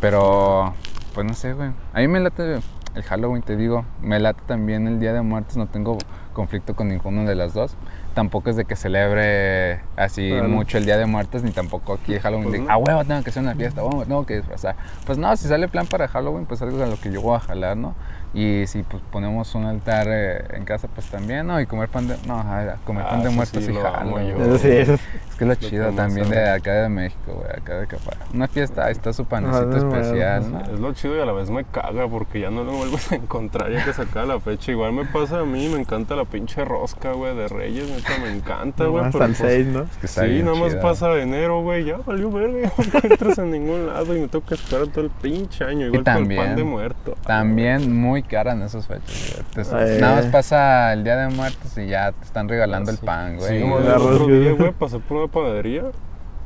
[SPEAKER 2] Pero, pues no sé, güey. A mí me late el Halloween, te digo. Me late también el Día de Muertos. No tengo conflicto con ninguno de las dos. Tampoco es de que celebre así
[SPEAKER 3] Claro.
[SPEAKER 2] mucho el Día de Muertos, ni tampoco aquí el Halloween.
[SPEAKER 4] Pues
[SPEAKER 2] de, ah, huevo, tengo que hacer una fiesta, huevo, tengo que disfrazar. Pues no, si sale plan para Halloween, pues algo a lo que yo voy a jalar, ¿no? Y si pues ponemos un altar eh, en casa, pues también, ¿no? Y comer pan de, no, a ver, comer
[SPEAKER 4] Ah,
[SPEAKER 2] pan de
[SPEAKER 4] eso
[SPEAKER 2] muertos
[SPEAKER 4] sí
[SPEAKER 2] jalo.
[SPEAKER 3] Eso sí, eso.
[SPEAKER 2] Es que es lo chido también de acá de México, güey, acá de Capara. Una fiesta, ahí está su panecito
[SPEAKER 3] Ah,
[SPEAKER 2] especial, ¿no?
[SPEAKER 4] Es lo chido y a la vez me caga porque ya no lo vuelves a encontrar ya que se acaba la fecha. Igual me pasa a mí, me encanta la pinche rosca, güey, de Reyes, neta, me encanta, güey.
[SPEAKER 3] Hasta el
[SPEAKER 4] pues,
[SPEAKER 3] 6, ¿no?
[SPEAKER 2] que está
[SPEAKER 4] Sí,
[SPEAKER 2] bien
[SPEAKER 4] nada más pasa enero, güey, ya valió verga, no encuentras en ningún lado y me tengo que esperar todo el pinche año, igual con el
[SPEAKER 2] también-
[SPEAKER 4] pan de muerto.
[SPEAKER 2] También muy en esas fechas. Te-
[SPEAKER 3] Eh.
[SPEAKER 2] Nada más pasa el Día de Muertos y ya te están regalando el pan, güey.
[SPEAKER 4] Sí, güey, pasé por una panadería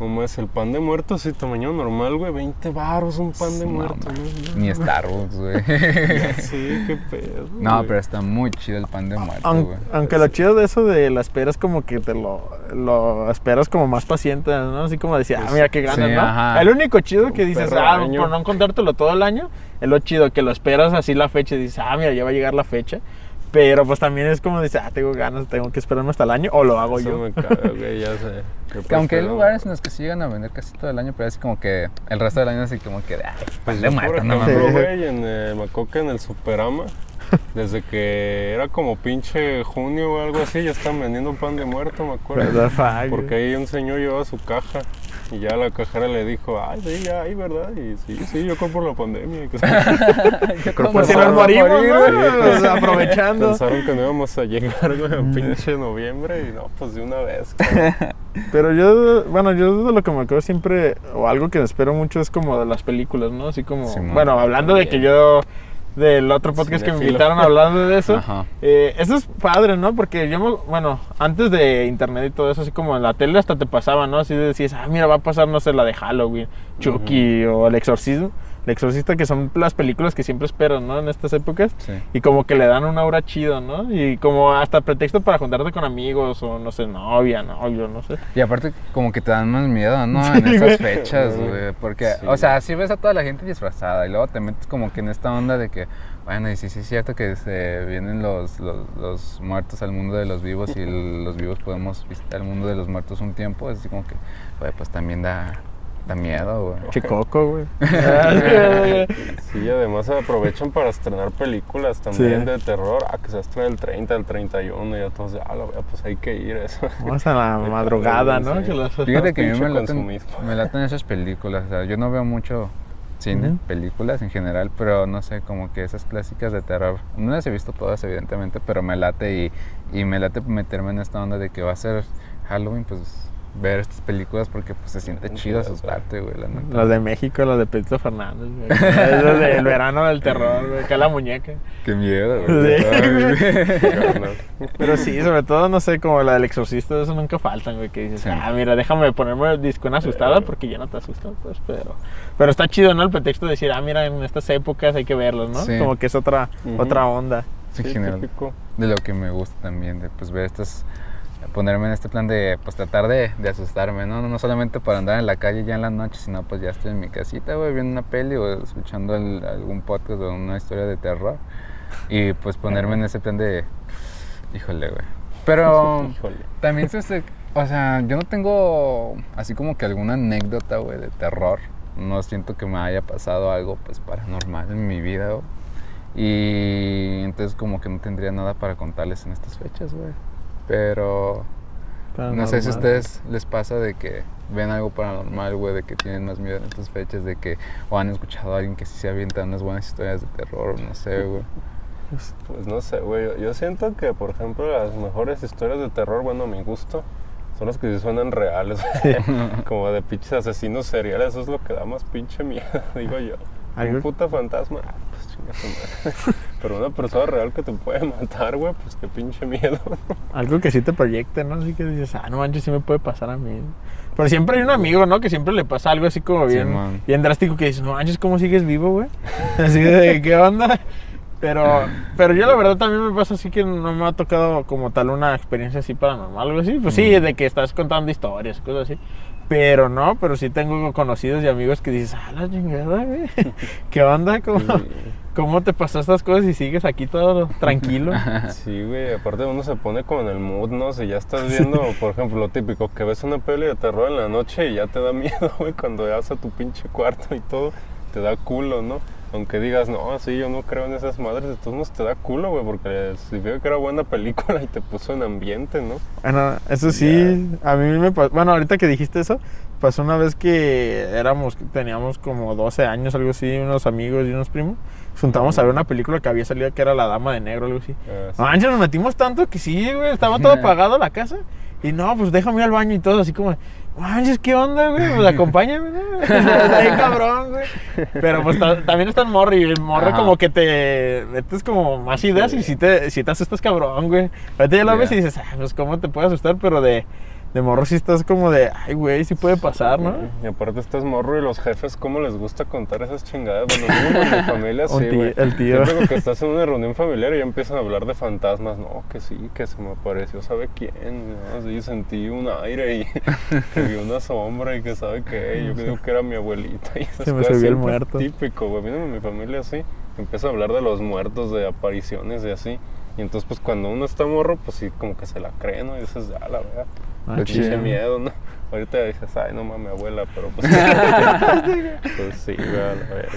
[SPEAKER 4] No es el pan de muerto, sí, tamaño normal, güey. 20 baros un pan de
[SPEAKER 2] No,
[SPEAKER 4] muerto. ¿no?
[SPEAKER 2] Ni Starbucks, güey.
[SPEAKER 4] Sí, qué pedo.
[SPEAKER 2] No,
[SPEAKER 4] güey.
[SPEAKER 2] pero está muy chido el pan de muerto, güey.
[SPEAKER 3] aunque lo chido de eso de la espera es como que te lo, lo esperas como más paciente, ¿no? Así como decía, ah, mira qué ganas,
[SPEAKER 2] sí,
[SPEAKER 3] ¿no?
[SPEAKER 2] ajá.
[SPEAKER 3] El único chido que dices, ah,
[SPEAKER 4] año.
[SPEAKER 3] por no encontrártelo todo el año, es lo chido, que lo esperas así la fecha y dices, ah, mira, ya va a llegar la fecha. Pero pues también es como dices, ah, tengo ganas, tengo que esperarme hasta el año, o lo hago
[SPEAKER 4] Eso
[SPEAKER 3] yo.
[SPEAKER 4] me caga, güey, ya sé.
[SPEAKER 2] Aunque hay lugares en los que sí llegan a vender casi todo el año, pero es como que el resto del año así como que, pan de
[SPEAKER 4] Pues,
[SPEAKER 2] muerto,
[SPEAKER 4] por
[SPEAKER 2] no
[SPEAKER 4] ejemplo,
[SPEAKER 2] mames.
[SPEAKER 4] güey, en el, me acuerdo que en el Superama, desde que era como pinche junio o algo así, ya están vendiendo pan de muerto, me acuerdo. Porque ahí un señor llevaba su caja y ya la cajera le dijo, ay, sí, ya hay, ¿verdad? Y sí, sí, yo compro la pandemia.
[SPEAKER 2] Yo
[SPEAKER 3] Pues
[SPEAKER 2] como
[SPEAKER 3] si nos morimos,
[SPEAKER 2] morir,
[SPEAKER 3] ¿no? aprovechando.
[SPEAKER 4] Pensaron que no íbamos a llegar, güey, a pinche noviembre y no, pues de una vez.
[SPEAKER 3] Pero yo, bueno, yo de lo que me acuerdo siempre, o algo que espero mucho es como de las películas, ¿no? Así como, bueno, hablando de que yo, del otro podcast que me invitaron hablando de eso,
[SPEAKER 2] Ajá.
[SPEAKER 3] eh, eso es padre, ¿no? Porque yo, me- bueno, antes de internet y todo eso, así como en la tele hasta te pasaba, ¿no? Así decías, ah, mira, va a pasar, no sé, la de Halloween, Chucky o El Exorcismo. Exorcista, que son las películas que siempre esperan, ¿no? En estas épocas.
[SPEAKER 2] Sí.
[SPEAKER 3] Y como que le dan un aura chido, ¿no? Y como hasta pretexto para juntarte con amigos o, no sé, novia, novio, no sé.
[SPEAKER 2] Y aparte como que te dan más miedo, ¿no? En esas fechas, güey. Porque,
[SPEAKER 4] Sí.
[SPEAKER 2] o sea, sí ves a toda la gente disfrazada y luego te metes como que en esta onda de que, bueno, y sí, sí es cierto que se vienen los, los, los muertos al mundo de los vivos y los vivos podemos visitar el mundo de los muertos un tiempo. Así como que, güey, pues también da, da miedo, güey.
[SPEAKER 3] Che coco, güey.
[SPEAKER 4] Sí, además aprovechan para estrenar películas también
[SPEAKER 3] Sí.
[SPEAKER 4] de terror. Ah, que se estrena el 30, el 31 y ya todos, ah, la wea, pues hay que ir eso.
[SPEAKER 3] Vamos a la madrugada, ¿no?
[SPEAKER 4] Sí.
[SPEAKER 3] Que las-
[SPEAKER 2] Fíjate que a mí me laten, me laten esas películas. O sea, yo no veo mucho cine, películas en general, pero no sé, como que esas clásicas de terror. No las he visto todas, evidentemente, pero me late y, y me late meterme en esta onda de que va a ser Halloween, pues ver estas películas porque pues se siente chido asustarte, güey, la neta.
[SPEAKER 3] Las de México, las de Pedro Fernández, güey. Las del verano del terror, güey. Acá la muñeca.
[SPEAKER 2] Qué miedo,
[SPEAKER 3] Sí,
[SPEAKER 2] güey.
[SPEAKER 3] Pero sí, sobre todo, no sé, como la del exorcista, eso nunca faltan, güey. Que dices,
[SPEAKER 2] Sí.
[SPEAKER 3] ah, mira, déjame ponerme el disco en asustada porque ya no te asustan, pues, pero. Pero está chido, ¿no? El pretexto de decir, ah, mira, en estas épocas hay que verlos, ¿no?
[SPEAKER 2] Sí.
[SPEAKER 3] Como que es otra, otra onda.
[SPEAKER 2] Sí,
[SPEAKER 4] Sí,
[SPEAKER 2] en general.
[SPEAKER 4] típico.
[SPEAKER 2] de lo que me gusta también, de pues ver estas, ponerme en este plan de pues tratar de, de asustarme, ¿no? ¿no? solamente para andar en la calle ya en la noche, sino pues ya estoy en mi casita, güey, viendo una peli o escuchando el- algún podcast o una historia de terror y pues ponerme en ese plan de, híjole, güey. Pero
[SPEAKER 4] Híjole.
[SPEAKER 2] también, se- o sea, yo no tengo así como que alguna anécdota, güey, de terror. No siento que me haya pasado algo pues paranormal en mi vida, güey. Y entonces como que no tendría nada para contarles en estas fechas, güey. Pero no sé si a ustedes les pasa de que ven algo paranormal, güey, de que tienen más miedo en estas fechas, de que o han escuchado a alguien que sí se avienta unas buenas historias de terror, no sé, güey.
[SPEAKER 4] Pues no sé, güey. Yo, siento que, por ejemplo, las mejores historias de terror, bueno, a mi gusto, son las que sí suenan reales. Como de pinches asesinos seriales. Eso es lo que da más pinche miedo, digo yo. Un puta fantasma, ah, pues chinga tu madre. Pero una persona real que te puede matar, güey, pues qué pinche miedo.
[SPEAKER 3] Algo que sí te proyecte, ¿no? Así que dices, ah, no manches, sí me puede pasar a mí. Pero siempre hay un amigo, ¿no? Que siempre le pasa algo así como bien, drástico que dices, no manches, ¿cómo sigues vivo, güey? Así de, ¿qué onda? Pero, pero yo la verdad también me pasa así que no me ha tocado como tal una experiencia así paranormal, algo así. Pues sí, de que estás contando historias, cosas así. Pero no, pero sí tengo conocidos y amigos que dices, ah, la chingada, güey. ¿Qué onda? ¿Cómo, ¿Cómo te pasó estas cosas y sigues aquí todo tranquilo?
[SPEAKER 4] Sí, güey, aparte uno se pone como en el mood, ¿no? Si ya estás viendo, por ejemplo, lo típico, que ves una peli de terror en la noche y ya te da miedo, güey, cuando vas a tu pinche cuarto y todo, te da culo, ¿no? Aunque digas, no, sí, yo no creo en esas madres, de todos modos te da culo, güey, porque significa que era buena película y te puso en ambiente, ¿no?
[SPEAKER 3] Bueno, eso sí, a mí me pasó, bueno, ahorita que dijiste eso, pasó una vez que éramos, teníamos como 12 años, algo así, unos amigos y unos primos, juntamos a ver una película que había salido que era La Dama de Negro, algo así.
[SPEAKER 4] Sí.
[SPEAKER 3] Manches, nos metimos tanto que sí, güey, estaba todo apagado la casa, y no, pues déjame ir al baño y todo, así como, manches, ¿qué onda, güey? Pues acompáñame, ¿no? Está cabrón, güey. Pero pues ta- también está el morro y el morro
[SPEAKER 2] Ajá.
[SPEAKER 3] como que te metes como más ideas y si te, si te asustas cabrón, güey. Ahorita ya lo ves y dices, ah, pues cómo te puede asustar, pero de, de morro sí estás como de, ay, güey, sí puede pasar, ¿no?
[SPEAKER 4] Y aparte estás morro y los jefes, ¿cómo les gusta contar esas chingadas? Bueno, mínimo en mi familia sí, güey.
[SPEAKER 3] el tío.
[SPEAKER 4] Yo creo que estás en una reunión familiar y ya empiezan a hablar de fantasmas. No, que sí, que se me apareció, ¿sabe quién? ¿no? Sí, sentí un aire y que vi una sombra y que sabe qué. Yo creo que era mi abuelita. Y esas
[SPEAKER 3] Se me
[SPEAKER 4] cosas
[SPEAKER 3] subió el
[SPEAKER 4] siempre
[SPEAKER 3] muerto.
[SPEAKER 4] Típico, güey. En mi familia sí. Empieza a hablar de los muertos, de apariciones y así. Y entonces, pues cuando uno está morro, pues sí, como que se la cree, ¿no? Y dices, ya, la verdad.
[SPEAKER 3] Ah,
[SPEAKER 4] Pinche miedo, ¿no? Ahorita dices, ay, no mames, abuela, pero pues. pues sí, güey, a la verga.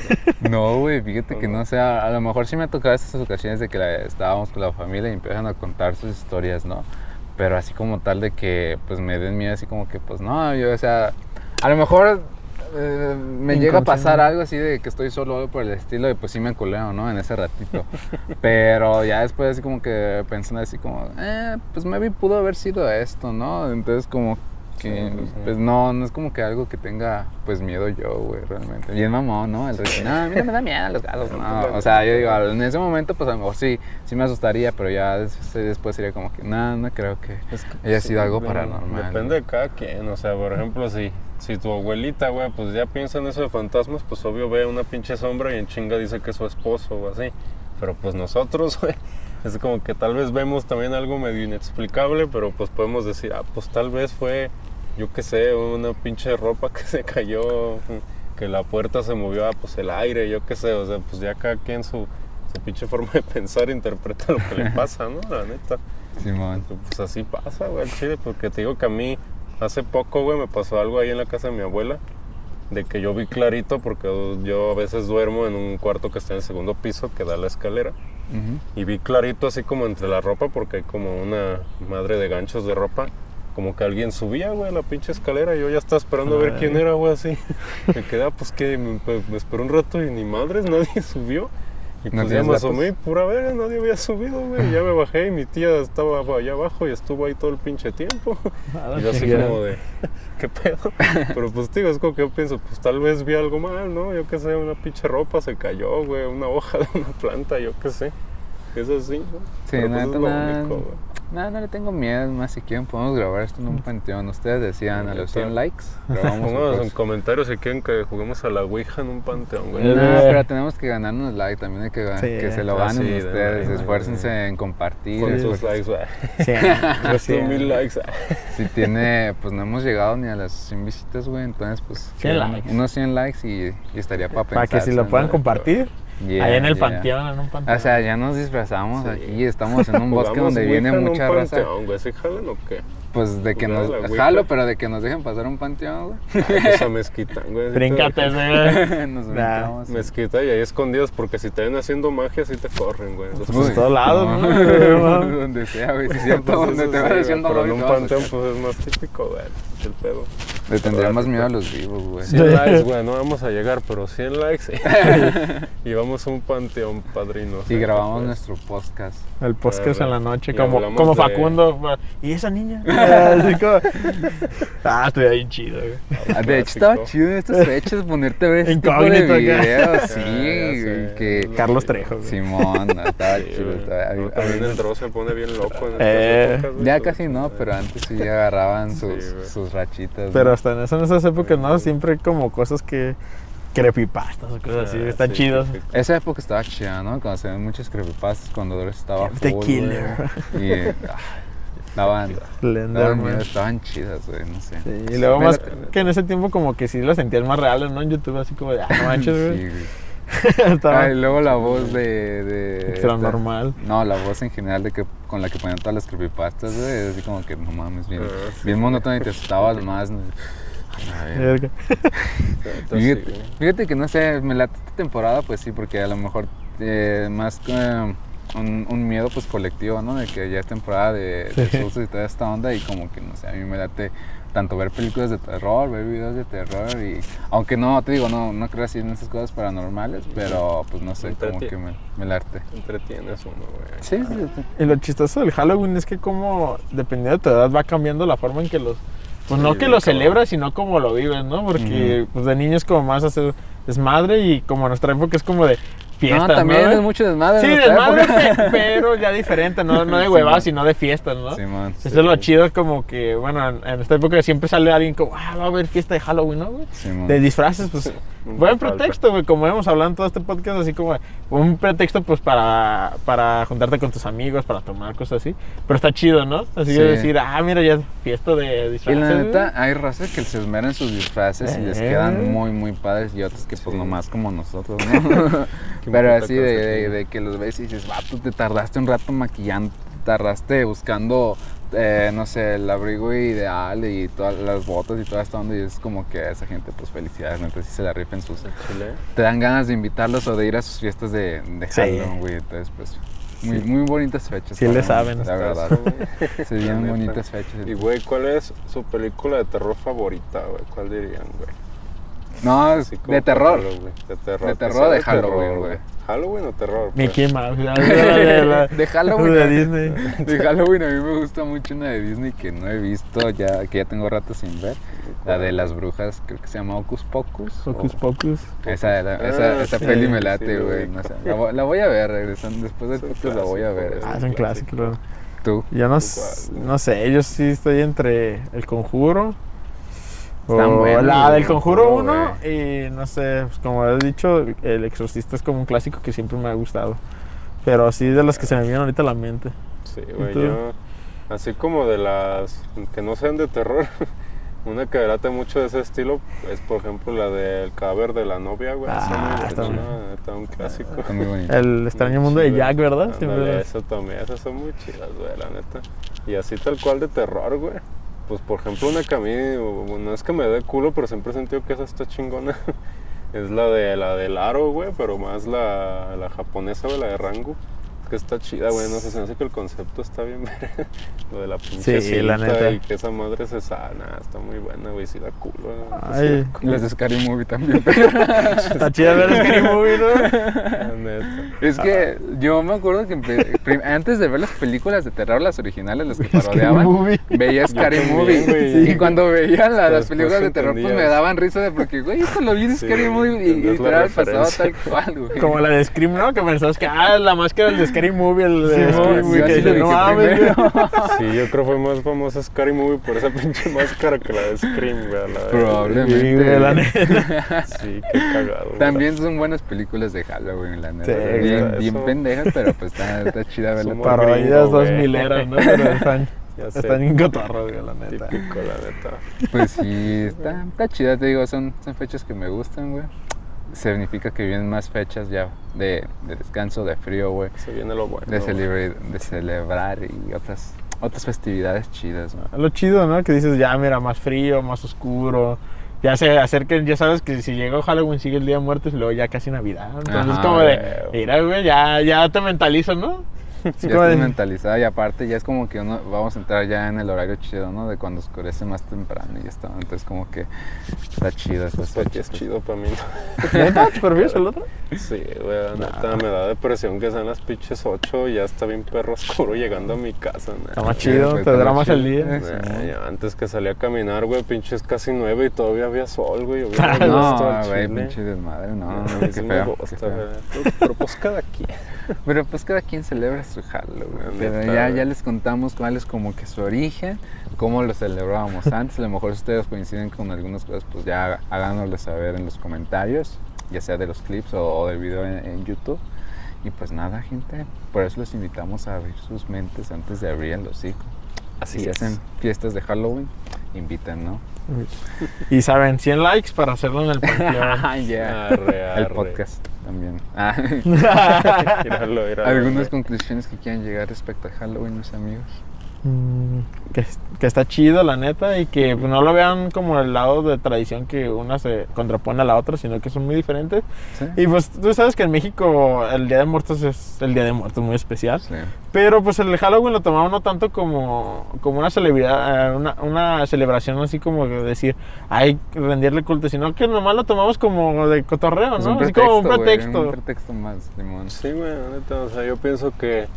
[SPEAKER 2] No, güey, fíjate que no sé, a, a lo mejor sí me ha tocado estas ocasiones de que la- estábamos con la familia y empiezan a contar sus historias, ¿no? Pero así como tal de que pues me den miedo, así como que pues no, yo, o sea, a lo mejor eh, me llega a pasar algo así de que estoy solo algo por el estilo y pues sí me culeo, ¿no? En ese ratito. Pero ya después así como que pensando así como, eh, pues maybe pudo haber sido esto, ¿no? Entonces como que
[SPEAKER 4] Sí, pues, sí.
[SPEAKER 2] pues no, no es como que algo que tenga pues miedo yo, güey, realmente. Bien mamón, ¿no? El resto, no, a mí no me da miedo los gatos, no. O sea, yo digo, en ese momento pues a lo mejor sí, sí me asustaría, pero ya des- después sería como que, no, no creo que
[SPEAKER 4] Es que,
[SPEAKER 2] haya sido algo paranormal.
[SPEAKER 4] Depende de cada quien, o sea, por ejemplo, si, si tu abuelita, güey, pues ya piensa en eso de fantasmas, pues obvio ve una pinche sombra y en chinga dice que es su esposo o así. Pero pues nosotros, güey, es como que tal vez vemos también algo medio inexplicable, pero pues podemos decir, ah, pues tal vez fue, yo qué sé, una pinche ropa que se cayó, que la puerta se movió, ah, pues el aire, yo qué sé, o sea, pues ya cada quien su, su pinche forma de pensar interpreta lo que le pasa, ¿no? La neta.
[SPEAKER 2] Simón.
[SPEAKER 4] Pues así pasa, güey, al chile, porque te digo que a mí hace poco, güey, me pasó algo ahí en la casa de mi abuela, de que yo vi clarito, porque yo a veces duermo en un cuarto que está en el segundo piso, que da la escalera, y vi clarito así como entre la ropa, porque hay como una madre de ganchos de ropa, como que alguien subía, güey, a la pinche escalera, y yo ya estaba esperando a ver quién era, güey, así. Me quedé, ah, pues que me, pues, me esperé un rato y ni madres, nadie subió. Y
[SPEAKER 2] ¿No
[SPEAKER 4] pues ya me asomé y pura verga, nadie había subido, güey. Ya me bajé y mi tía estaba allá abajo y estuvo ahí todo el pinche tiempo.
[SPEAKER 3] Ah,
[SPEAKER 4] Y yo así como de, ¿qué pedo? Pero pues digo, es como que yo pienso, pues tal vez vi algo mal, ¿no? Yo qué sé, una pinche ropa se cayó, güey, una hoja de una planta, yo qué sé. Es así, ¿no?
[SPEAKER 2] Sí,
[SPEAKER 4] Pero, pues,
[SPEAKER 2] neta,
[SPEAKER 4] es lo
[SPEAKER 2] nada,
[SPEAKER 4] único, güey.
[SPEAKER 2] Nada, no le tengo miedo, más si quieren podemos grabar esto en un panteón. Ustedes decían a los 100 likes, grabamos un
[SPEAKER 4] Pónganos en comentarios si quieren que juguemos a la Ouija en un panteón, güey.
[SPEAKER 2] No,
[SPEAKER 3] Eh.
[SPEAKER 2] pero tenemos que ganarnos like, también hay que,
[SPEAKER 3] Sí.
[SPEAKER 2] que se lo
[SPEAKER 4] Ah,
[SPEAKER 2] ganen
[SPEAKER 4] sí,
[SPEAKER 2] ustedes, esfuércense en compartir.
[SPEAKER 4] Con sus likes, güey.
[SPEAKER 3] Sí, sí.
[SPEAKER 4] Mil likes.
[SPEAKER 2] Si tiene, pues no hemos llegado ni a las 100 visitas, güey, entonces pues
[SPEAKER 3] 100
[SPEAKER 2] que
[SPEAKER 3] likes.
[SPEAKER 2] unos 100 likes y, y estaría para pensar.
[SPEAKER 3] Para que si lo puedan compartir, allá en el panteón, en un panteón.
[SPEAKER 2] O sea, ya nos disfrazamos
[SPEAKER 4] Sí.
[SPEAKER 2] aquí, estamos en un bosque donde viene
[SPEAKER 4] en un
[SPEAKER 2] mucha raza.
[SPEAKER 4] panteón, güey. ¿Sí jalan o qué?
[SPEAKER 2] Pues de que nos jalo, pero de que nos dejen pasar un panteón, güey.
[SPEAKER 4] Ay, pues a mezquita, güey.
[SPEAKER 3] Bríncate, güey.
[SPEAKER 2] nos
[SPEAKER 3] Nah.
[SPEAKER 2] brincamos.
[SPEAKER 4] Mezquita y ahí escondidas porque si te ven haciendo magia, sí te corren, güey. Entonces,
[SPEAKER 3] Pues, en todos lados, ¿no?
[SPEAKER 2] donde sea, güey, si es cierto,
[SPEAKER 4] pues,
[SPEAKER 2] donde te
[SPEAKER 4] güey,
[SPEAKER 2] haciendo
[SPEAKER 4] Pero en un panteón, pues es más típico, güey. Es el pedo.
[SPEAKER 2] Le tendría más
[SPEAKER 4] pues,
[SPEAKER 2] miedo a los vivos, güey.
[SPEAKER 4] 100 likes, güey, no vamos a llegar, pero 100 likes. y vamos a un panteón, padrino.
[SPEAKER 2] Y grabamos nuestro podcast.
[SPEAKER 3] El podcast en la noche,
[SPEAKER 4] Y
[SPEAKER 3] como, como
[SPEAKER 4] de-
[SPEAKER 3] Facundo. ¿Y esa niña? Así como... Ah, estuvo bien chido, güey.
[SPEAKER 2] Ah, De hecho, estaba chido en estas fechas ponerte a ver este tipo de
[SPEAKER 3] Incógnito
[SPEAKER 2] videos. Sí, güey,
[SPEAKER 4] sé.
[SPEAKER 2] que...
[SPEAKER 3] Carlos Trejo, güey.
[SPEAKER 2] Simón, estaba
[SPEAKER 4] Sí,
[SPEAKER 2] chido. estaba-
[SPEAKER 4] No, también el Dross se pone bien loco en
[SPEAKER 3] Eh,
[SPEAKER 4] épocas, güey,
[SPEAKER 2] Ya casi no, pero antes sí agarraban sus,
[SPEAKER 4] Sí, güey.
[SPEAKER 2] Sus rachitas.
[SPEAKER 3] Pero
[SPEAKER 2] ¿no?
[SPEAKER 3] hasta en, eso, en esas épocas, ¿no? Siempre como cosas que... Creepypastas o cosas así.
[SPEAKER 4] Ah,
[SPEAKER 3] Están
[SPEAKER 4] sí,
[SPEAKER 3] chidos.
[SPEAKER 2] Esa época estaba chida, ¿no? Cuando se ven muchos creepypastas, cuando Dolores estaba
[SPEAKER 3] The
[SPEAKER 2] full.
[SPEAKER 3] Killer.
[SPEAKER 2] Y ah, miedo, estaban chidas, güey, no sé.
[SPEAKER 3] Sí, y luego más que en ese tiempo como que sí lo sentías más reales, ¿no? En YouTube así como de, ah, no manches,
[SPEAKER 2] Sí,
[SPEAKER 3] güey.
[SPEAKER 2] Ah, y luego la voz de... de
[SPEAKER 3] extra
[SPEAKER 2] esta-
[SPEAKER 3] normal.
[SPEAKER 2] No, la voz en general de que con la que ponían todas las creepypastas, güey, así como que no mames, bien,
[SPEAKER 4] Ah, sí.
[SPEAKER 2] bien monótono y te asustabas más. ¿no? A ver.
[SPEAKER 3] Verga.
[SPEAKER 4] Entonces,
[SPEAKER 2] Fíjate, fíjate que no sé, me late esta temporada, pues sí, porque a lo mejor eh, más eh, un, un miedo pues colectivo, ¿no? De que ya es temporada de, de
[SPEAKER 3] Sí.
[SPEAKER 2] y toda esta onda y como que no sé, a mí me late tanto ver películas de terror, ver videos de terror y aunque no, te digo, no, no creo así en esas cosas paranormales, pero pues no sé, como
[SPEAKER 4] Entretiene.
[SPEAKER 2] que me, me late.
[SPEAKER 4] Entretienes uno, güey.
[SPEAKER 2] Sí, sí, sí.
[SPEAKER 3] Y lo chistoso del Halloween es que como, dependiendo de tu edad, va cambiando la forma en que los... Pues
[SPEAKER 4] Sí,
[SPEAKER 3] no que lo celebras, sino como lo vives, ¿no? Porque pues de niños como más hacer desmadre y como nuestra época es como de fiestas,
[SPEAKER 2] no, también
[SPEAKER 3] ¿no?
[SPEAKER 2] es mucho desmadre.
[SPEAKER 3] Sí, desmadre,
[SPEAKER 2] época.
[SPEAKER 3] pero ya diferente, no, no de
[SPEAKER 2] Sí,
[SPEAKER 3] huevadas,
[SPEAKER 2] man.
[SPEAKER 3] sino de fiestas, ¿no?
[SPEAKER 2] Simón.
[SPEAKER 3] Eso es lo chido, como que, bueno, en, esta época siempre sale alguien como, ah, va a haber fiesta de Halloween, ¿no, güey?
[SPEAKER 2] Simón.
[SPEAKER 3] De disfraces, pues, buen pretexto, güey, como hemos hablado en todo este podcast, así como un pretexto, pues, para, para juntarte con tus amigos, para tomar cosas así, pero está chido, ¿no? Así
[SPEAKER 2] Sí.
[SPEAKER 3] de decir, ah, mira, ya es fiesta de
[SPEAKER 2] Y
[SPEAKER 3] disfraces.
[SPEAKER 2] la
[SPEAKER 3] güey.
[SPEAKER 2] neta, hay razas que se esmeran sus disfraces y les
[SPEAKER 3] Eh.
[SPEAKER 2] quedan muy, muy padres y otros que pues
[SPEAKER 4] Sí.
[SPEAKER 2] nomás como nosotros, ¿no? Pero así de, de- que los ves y dices, vato, te tardaste un rato maquillando, te tardaste buscando, eh, no sé, el abrigo ideal y todas las botas y toda esta onda y es como que a esa gente, pues felicidades, neta, sí se la rifen sus...
[SPEAKER 4] Chile.
[SPEAKER 2] Te dan ganas de invitarlos o de ir a sus fiestas de, de
[SPEAKER 3] Sí.
[SPEAKER 2] Halloween, güey, entonces pues... Muy, muy bonitas fechas.
[SPEAKER 3] Sí le saben.
[SPEAKER 2] La verdad. Se vienen
[SPEAKER 4] neta.
[SPEAKER 2] bonitas fechas.
[SPEAKER 4] Y güey, ¿cuál es su película de terror favorita, güey? ¿Cuál dirían, güey?
[SPEAKER 2] No, de terror.
[SPEAKER 4] Halloween, De terror.
[SPEAKER 2] De terror de Halloween, güey.
[SPEAKER 4] ¿Halloween o terror? pues?
[SPEAKER 3] Mickey Mouse, la- la- la-
[SPEAKER 2] De Halloween.
[SPEAKER 3] de Disney.
[SPEAKER 2] De Halloween a mí me gusta mucho una de Disney que no he visto, ya que ya tengo rato sin ver. La de las brujas, creo que se llama Hocus Pocus.
[SPEAKER 3] Hocus
[SPEAKER 2] o-
[SPEAKER 3] Pocus.
[SPEAKER 2] Esa, la-
[SPEAKER 4] Ah,
[SPEAKER 2] esa, esa
[SPEAKER 3] sí,
[SPEAKER 2] peli me late, güey. no sé, la, voy- la voy a ver, regresando después del podcast la voy a ver.
[SPEAKER 4] clásico,
[SPEAKER 3] Ah, es un
[SPEAKER 4] clásico.
[SPEAKER 3] clásico.
[SPEAKER 2] Tú.
[SPEAKER 3] Yo no,
[SPEAKER 4] ¿Tú
[SPEAKER 3] s-
[SPEAKER 4] cuál?
[SPEAKER 3] no sé, yo sí estoy entre El Conjuro.
[SPEAKER 2] Están
[SPEAKER 3] la
[SPEAKER 2] güey,
[SPEAKER 3] del Conjuro
[SPEAKER 2] Conjuro,
[SPEAKER 3] 1 y no sé, pues como he dicho, El Exorcista es como un clásico que siempre me ha gustado. Pero así de las que se me vienen ahorita a la mente.
[SPEAKER 4] Sí, güey, yo. Así como de las que no sean de terror. Una que relata mucho de ese estilo es, por ejemplo, la del cadáver de la novia, güey.
[SPEAKER 3] Ah,
[SPEAKER 4] muy
[SPEAKER 3] está
[SPEAKER 4] buena. un clásico.
[SPEAKER 2] Está muy bonito.
[SPEAKER 3] El extraño
[SPEAKER 4] Muy
[SPEAKER 3] mundo de. Jack, ¿verdad?
[SPEAKER 4] Ándale,
[SPEAKER 3] Siempre-
[SPEAKER 4] eso también, esas son muy chidas, güey, la neta. Y así tal cual de terror, güey. Pues por ejemplo, una que a mí, no es que me dé culo, pero siempre he sentido que esa está chingona. es la de la del aro, güey, pero más la, la japonesa, güey, la de Rango. Que está chida, güey, no sé, se me hace que el concepto está bien. Lo de la pinche
[SPEAKER 3] Sí, la neta.
[SPEAKER 4] y que esa madre se sana, está muy buena, güey, si da culo.
[SPEAKER 3] Ay.
[SPEAKER 2] Y las de Scary Movie también.
[SPEAKER 3] Está chida ver Scary Movie, ¿no?
[SPEAKER 4] La neta.
[SPEAKER 2] Es que yo me acuerdo que antes de ver las películas de terror, las originales, las que parodiaban,
[SPEAKER 3] Movie.
[SPEAKER 2] veía Scary
[SPEAKER 4] también,
[SPEAKER 2] Movie.
[SPEAKER 4] güey.
[SPEAKER 2] Y cuando veía la- las películas de terror, pues me daban risa de porque, güey, esto lo vi en
[SPEAKER 4] Sí,
[SPEAKER 2] Scary Movie y
[SPEAKER 4] la
[SPEAKER 2] literal pasaba tal cual, güey.
[SPEAKER 3] Como la de Scream, ¿no? Que pensabas que, ah, la máscara del de Scary Movie, el de
[SPEAKER 2] Sí, yo
[SPEAKER 3] Movie, que no mames,
[SPEAKER 2] primero.
[SPEAKER 3] güey".
[SPEAKER 4] Sí, yo creo que fue más famosa Scary Movie por esa pinche máscara que la de Scream, güey. La de-
[SPEAKER 2] Probablemente.
[SPEAKER 3] La neta.
[SPEAKER 4] Sí, qué cagado. güey.
[SPEAKER 2] También son buenas películas de Halloween, la neta.
[SPEAKER 3] Sí,
[SPEAKER 2] bien, bien pendejas, pero pues está, está chida verla.
[SPEAKER 3] Parodias dos mileras, ¿no? Pero están,
[SPEAKER 4] Ya
[SPEAKER 3] están en cotorro, güey, la neta.
[SPEAKER 4] Típico, la neta.
[SPEAKER 2] Pues sí, está, está chida, te digo, son, son fechas que me gustan, güey. Significa que vienen más fechas ya de, de descanso, de frío, güey.
[SPEAKER 4] Se viene lo bueno.
[SPEAKER 2] De,
[SPEAKER 4] güey.
[SPEAKER 2] celebrar, de celebrar y otras, otras festividades chidas, ¿no?
[SPEAKER 3] Lo chido, ¿no? Que dices, ya, mira, más frío, más oscuro. Ya se acerquen, ya sabes que si llegó Halloween sigue el Día de Muertos y luego ya casi Navidad. Entonces
[SPEAKER 2] Ajá,
[SPEAKER 3] como de,
[SPEAKER 4] güey.
[SPEAKER 3] mira, güey, ya, ya te mentalizas, ¿no?
[SPEAKER 2] Sí, ya
[SPEAKER 3] de-
[SPEAKER 2] mentalizada y aparte ya es como que uno, vamos a entrar ya en el horario chido, ¿no? De cuando oscurece más temprano y ya está. Entonces como que está chido.
[SPEAKER 4] Esta fecha
[SPEAKER 2] fechas.
[SPEAKER 4] es chido para mí.
[SPEAKER 3] ¿Neta? ¿Te prefieres el otro?
[SPEAKER 4] Sí, güey, neta me da depresión que sean las pinches 8 y ya está bien perro oscuro llegando a mi casa. ¿no?
[SPEAKER 3] Está más
[SPEAKER 2] Sí,
[SPEAKER 3] chido,
[SPEAKER 2] pues,
[SPEAKER 3] te
[SPEAKER 2] está
[SPEAKER 3] dura
[SPEAKER 2] más
[SPEAKER 3] el día.
[SPEAKER 2] Sí, ¿no?
[SPEAKER 4] ya antes que salía a caminar, güey, pinches casi 9 y todavía había sol, güey.
[SPEAKER 2] No, güey, pinche desmadre, no,
[SPEAKER 4] A mí
[SPEAKER 2] qué
[SPEAKER 4] sí me
[SPEAKER 2] feo,
[SPEAKER 4] gusta,
[SPEAKER 2] qué feo.
[SPEAKER 4] Pero pues cada quien.
[SPEAKER 2] Pero pues cada quien celebra su Halloween. Pero ya, ya les contamos cuál es como que su origen, cómo lo celebrábamos antes. A lo mejor ustedes coinciden con algunas cosas, pues ya háganoslo saber en los comentarios, ya sea de los clips o, o del video en, en YouTube. Y pues nada, gente, por eso los invitamos a abrir sus mentes antes de abrir el hocico.
[SPEAKER 4] Así
[SPEAKER 2] si
[SPEAKER 4] es.
[SPEAKER 2] hacen fiestas de Halloween, inviten, ¿no?
[SPEAKER 3] Y saben, 100 likes para hacerlo en el panteón.
[SPEAKER 2] Ya.
[SPEAKER 4] Arre,
[SPEAKER 2] El
[SPEAKER 4] arre.
[SPEAKER 2] podcast también. Ah, ¿Algunas conclusiones que quieran llegar respecto a Halloween, mis amigos?
[SPEAKER 3] Mm, que, que está chido, la neta, y que no lo vean como el lado de tradición que una se contrapone a la otra, sino que son muy diferentes.
[SPEAKER 2] ¿Sí?
[SPEAKER 3] Y pues tú sabes que en México el Día de Muertos es el Día de Muertos muy especial.
[SPEAKER 2] Sí.
[SPEAKER 3] Pero pues el Halloween lo tomamos no tanto como, como una celebridad, eh, una, una celebración así como de decir, hay que rendirle culto, sino que nomás lo tomamos como de cotorreo, ¿no?
[SPEAKER 2] un
[SPEAKER 3] así como un pretexto.
[SPEAKER 2] un pretexto más, Simón.
[SPEAKER 4] Sí, güey, la neta, o sea, yo pienso que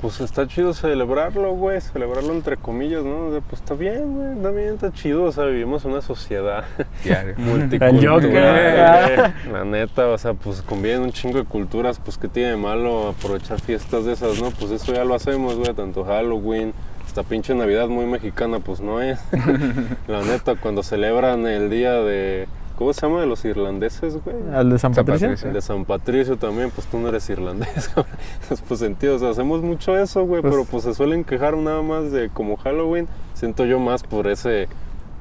[SPEAKER 4] pues está chido celebrarlo, güey, celebrarlo entre comillas, ¿no? O sea, pues está bien, güey, está bien, está chido, o sea, vivimos en una sociedad multicultural. güey. La neta, o sea, pues conviven un chingo de culturas, pues qué tiene de malo aprovechar fiestas de esas, ¿no? Pues eso ya lo hacemos, güey, tanto Halloween, esta pinche Navidad muy mexicana, pues no es. La neta, cuando celebran el día de ¿Cómo se llama de los irlandeses, güey?
[SPEAKER 3] ¿Al de San
[SPEAKER 2] San
[SPEAKER 3] Patricio?
[SPEAKER 2] Patricio.
[SPEAKER 4] El de San Patricio también, pues tú no eres irlandés, güey. pues sentido, o sea, hacemos mucho eso, güey,
[SPEAKER 3] Pues-
[SPEAKER 4] pero pues se suelen quejar nada más de como Halloween. Siento yo más por ese,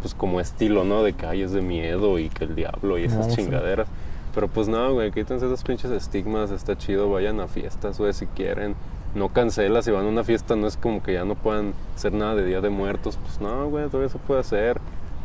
[SPEAKER 4] pues como estilo, ¿no? De que ay, es de miedo y que el diablo y esas
[SPEAKER 3] No, sí.
[SPEAKER 4] chingaderas. Pero pues no, güey, quítense esos pinches estigmas, está chido, vayan a fiestas, güey, si quieren. No cancelas, si van a una fiesta no es como que ya no puedan hacer nada de Día de Muertos, pues no, güey, todo eso puede hacer.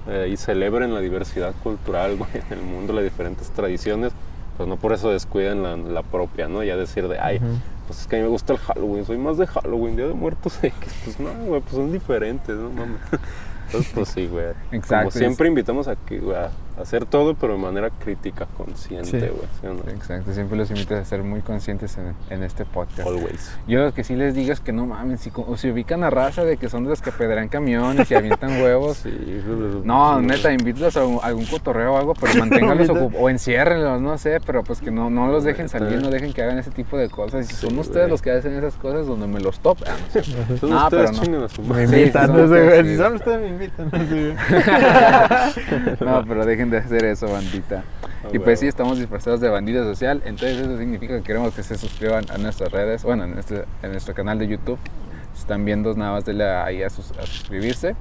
[SPEAKER 4] Eh, y celebren la diversidad cultural, güey, en el mundo, las diferentes tradiciones, pues no por eso descuiden la, la propia, ¿no? Ya decir de, ay, pues es que a mí me gusta el Halloween, soy más de Halloween, Día de Muertos X. Pues no, güey, pues son diferentes, ¿no? Mames. Entonces, pues sí, güey.
[SPEAKER 2] Exacto,
[SPEAKER 4] Como siempre invitamos a, que, güey, a hacer todo, pero de manera crítica, consciente, güey. ¿sí o no?
[SPEAKER 2] Exacto, siempre los invito a ser muy conscientes en, en este podcast.
[SPEAKER 4] Always.
[SPEAKER 2] Yo lo que sí les digo es que no mames, si, si ubican a raza de que son de los que apedrean camiones y avientan huevos.
[SPEAKER 4] Sí, de
[SPEAKER 2] No, neta, invítalos a algún, algún cotorreo o algo, pero manténganlos o enciérrenlos, no sé, pero pues que no, no los dejen
[SPEAKER 4] Neta.
[SPEAKER 2] salir, no dejen que hagan ese tipo de cosas. Y si
[SPEAKER 4] Sí,
[SPEAKER 2] son ustedes los que hacen esas cosas, donde me los topan.
[SPEAKER 4] Son
[SPEAKER 2] Ah,
[SPEAKER 4] ustedes
[SPEAKER 2] pero no.
[SPEAKER 4] chinguen a su
[SPEAKER 3] Me invitan,
[SPEAKER 2] son
[SPEAKER 3] no sé,
[SPEAKER 2] ustedes,
[SPEAKER 3] güey,
[SPEAKER 2] sí.
[SPEAKER 3] si son ustedes me invitan. no.
[SPEAKER 2] No, pero dejen de hacer eso, bandita. Y pues sí,
[SPEAKER 4] huevo.
[SPEAKER 2] estamos disfrazados de bandida social, entonces eso significa que queremos que se suscriban a nuestras redes, bueno, en, este, en nuestro canal de YouTube. Si están viendo, nada más denle ahí a, sus- a suscribirse.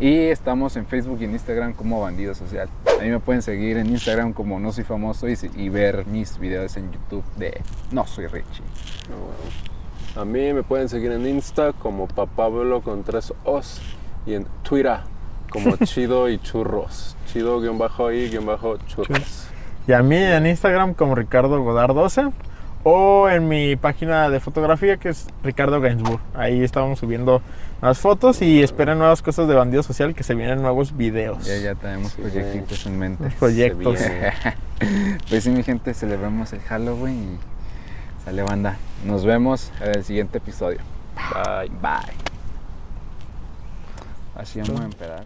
[SPEAKER 2] Y estamos en Facebook y en Instagram como Bandido Social. A mí me pueden seguir en Instagram como No Soy Famoso y, y ver mis videos en YouTube de No Soy Richie.
[SPEAKER 4] Ah, huevo. A mí me pueden seguir en Insta como papablo con tres os y en Twitter como chido y churros. Chido guion bajo y guion bajo churros.
[SPEAKER 3] Y a mí en Instagram como Ricardo Godard 12 o en mi página de fotografía que es Ricardo Gainsbourg. Ahí estamos subiendo nuevas fotos y esperen nuevas cosas de Bandido Social que se vienen nuevos videos.
[SPEAKER 2] Ya, ya tenemos
[SPEAKER 4] Sí,
[SPEAKER 2] proyectitos en mente.
[SPEAKER 3] Los proyectos.
[SPEAKER 2] Pues sí, mi gente, celebramos el Halloween y sale banda. Nos vemos en el siguiente episodio.
[SPEAKER 4] Bye.
[SPEAKER 2] Bye. Así vamos a empezar.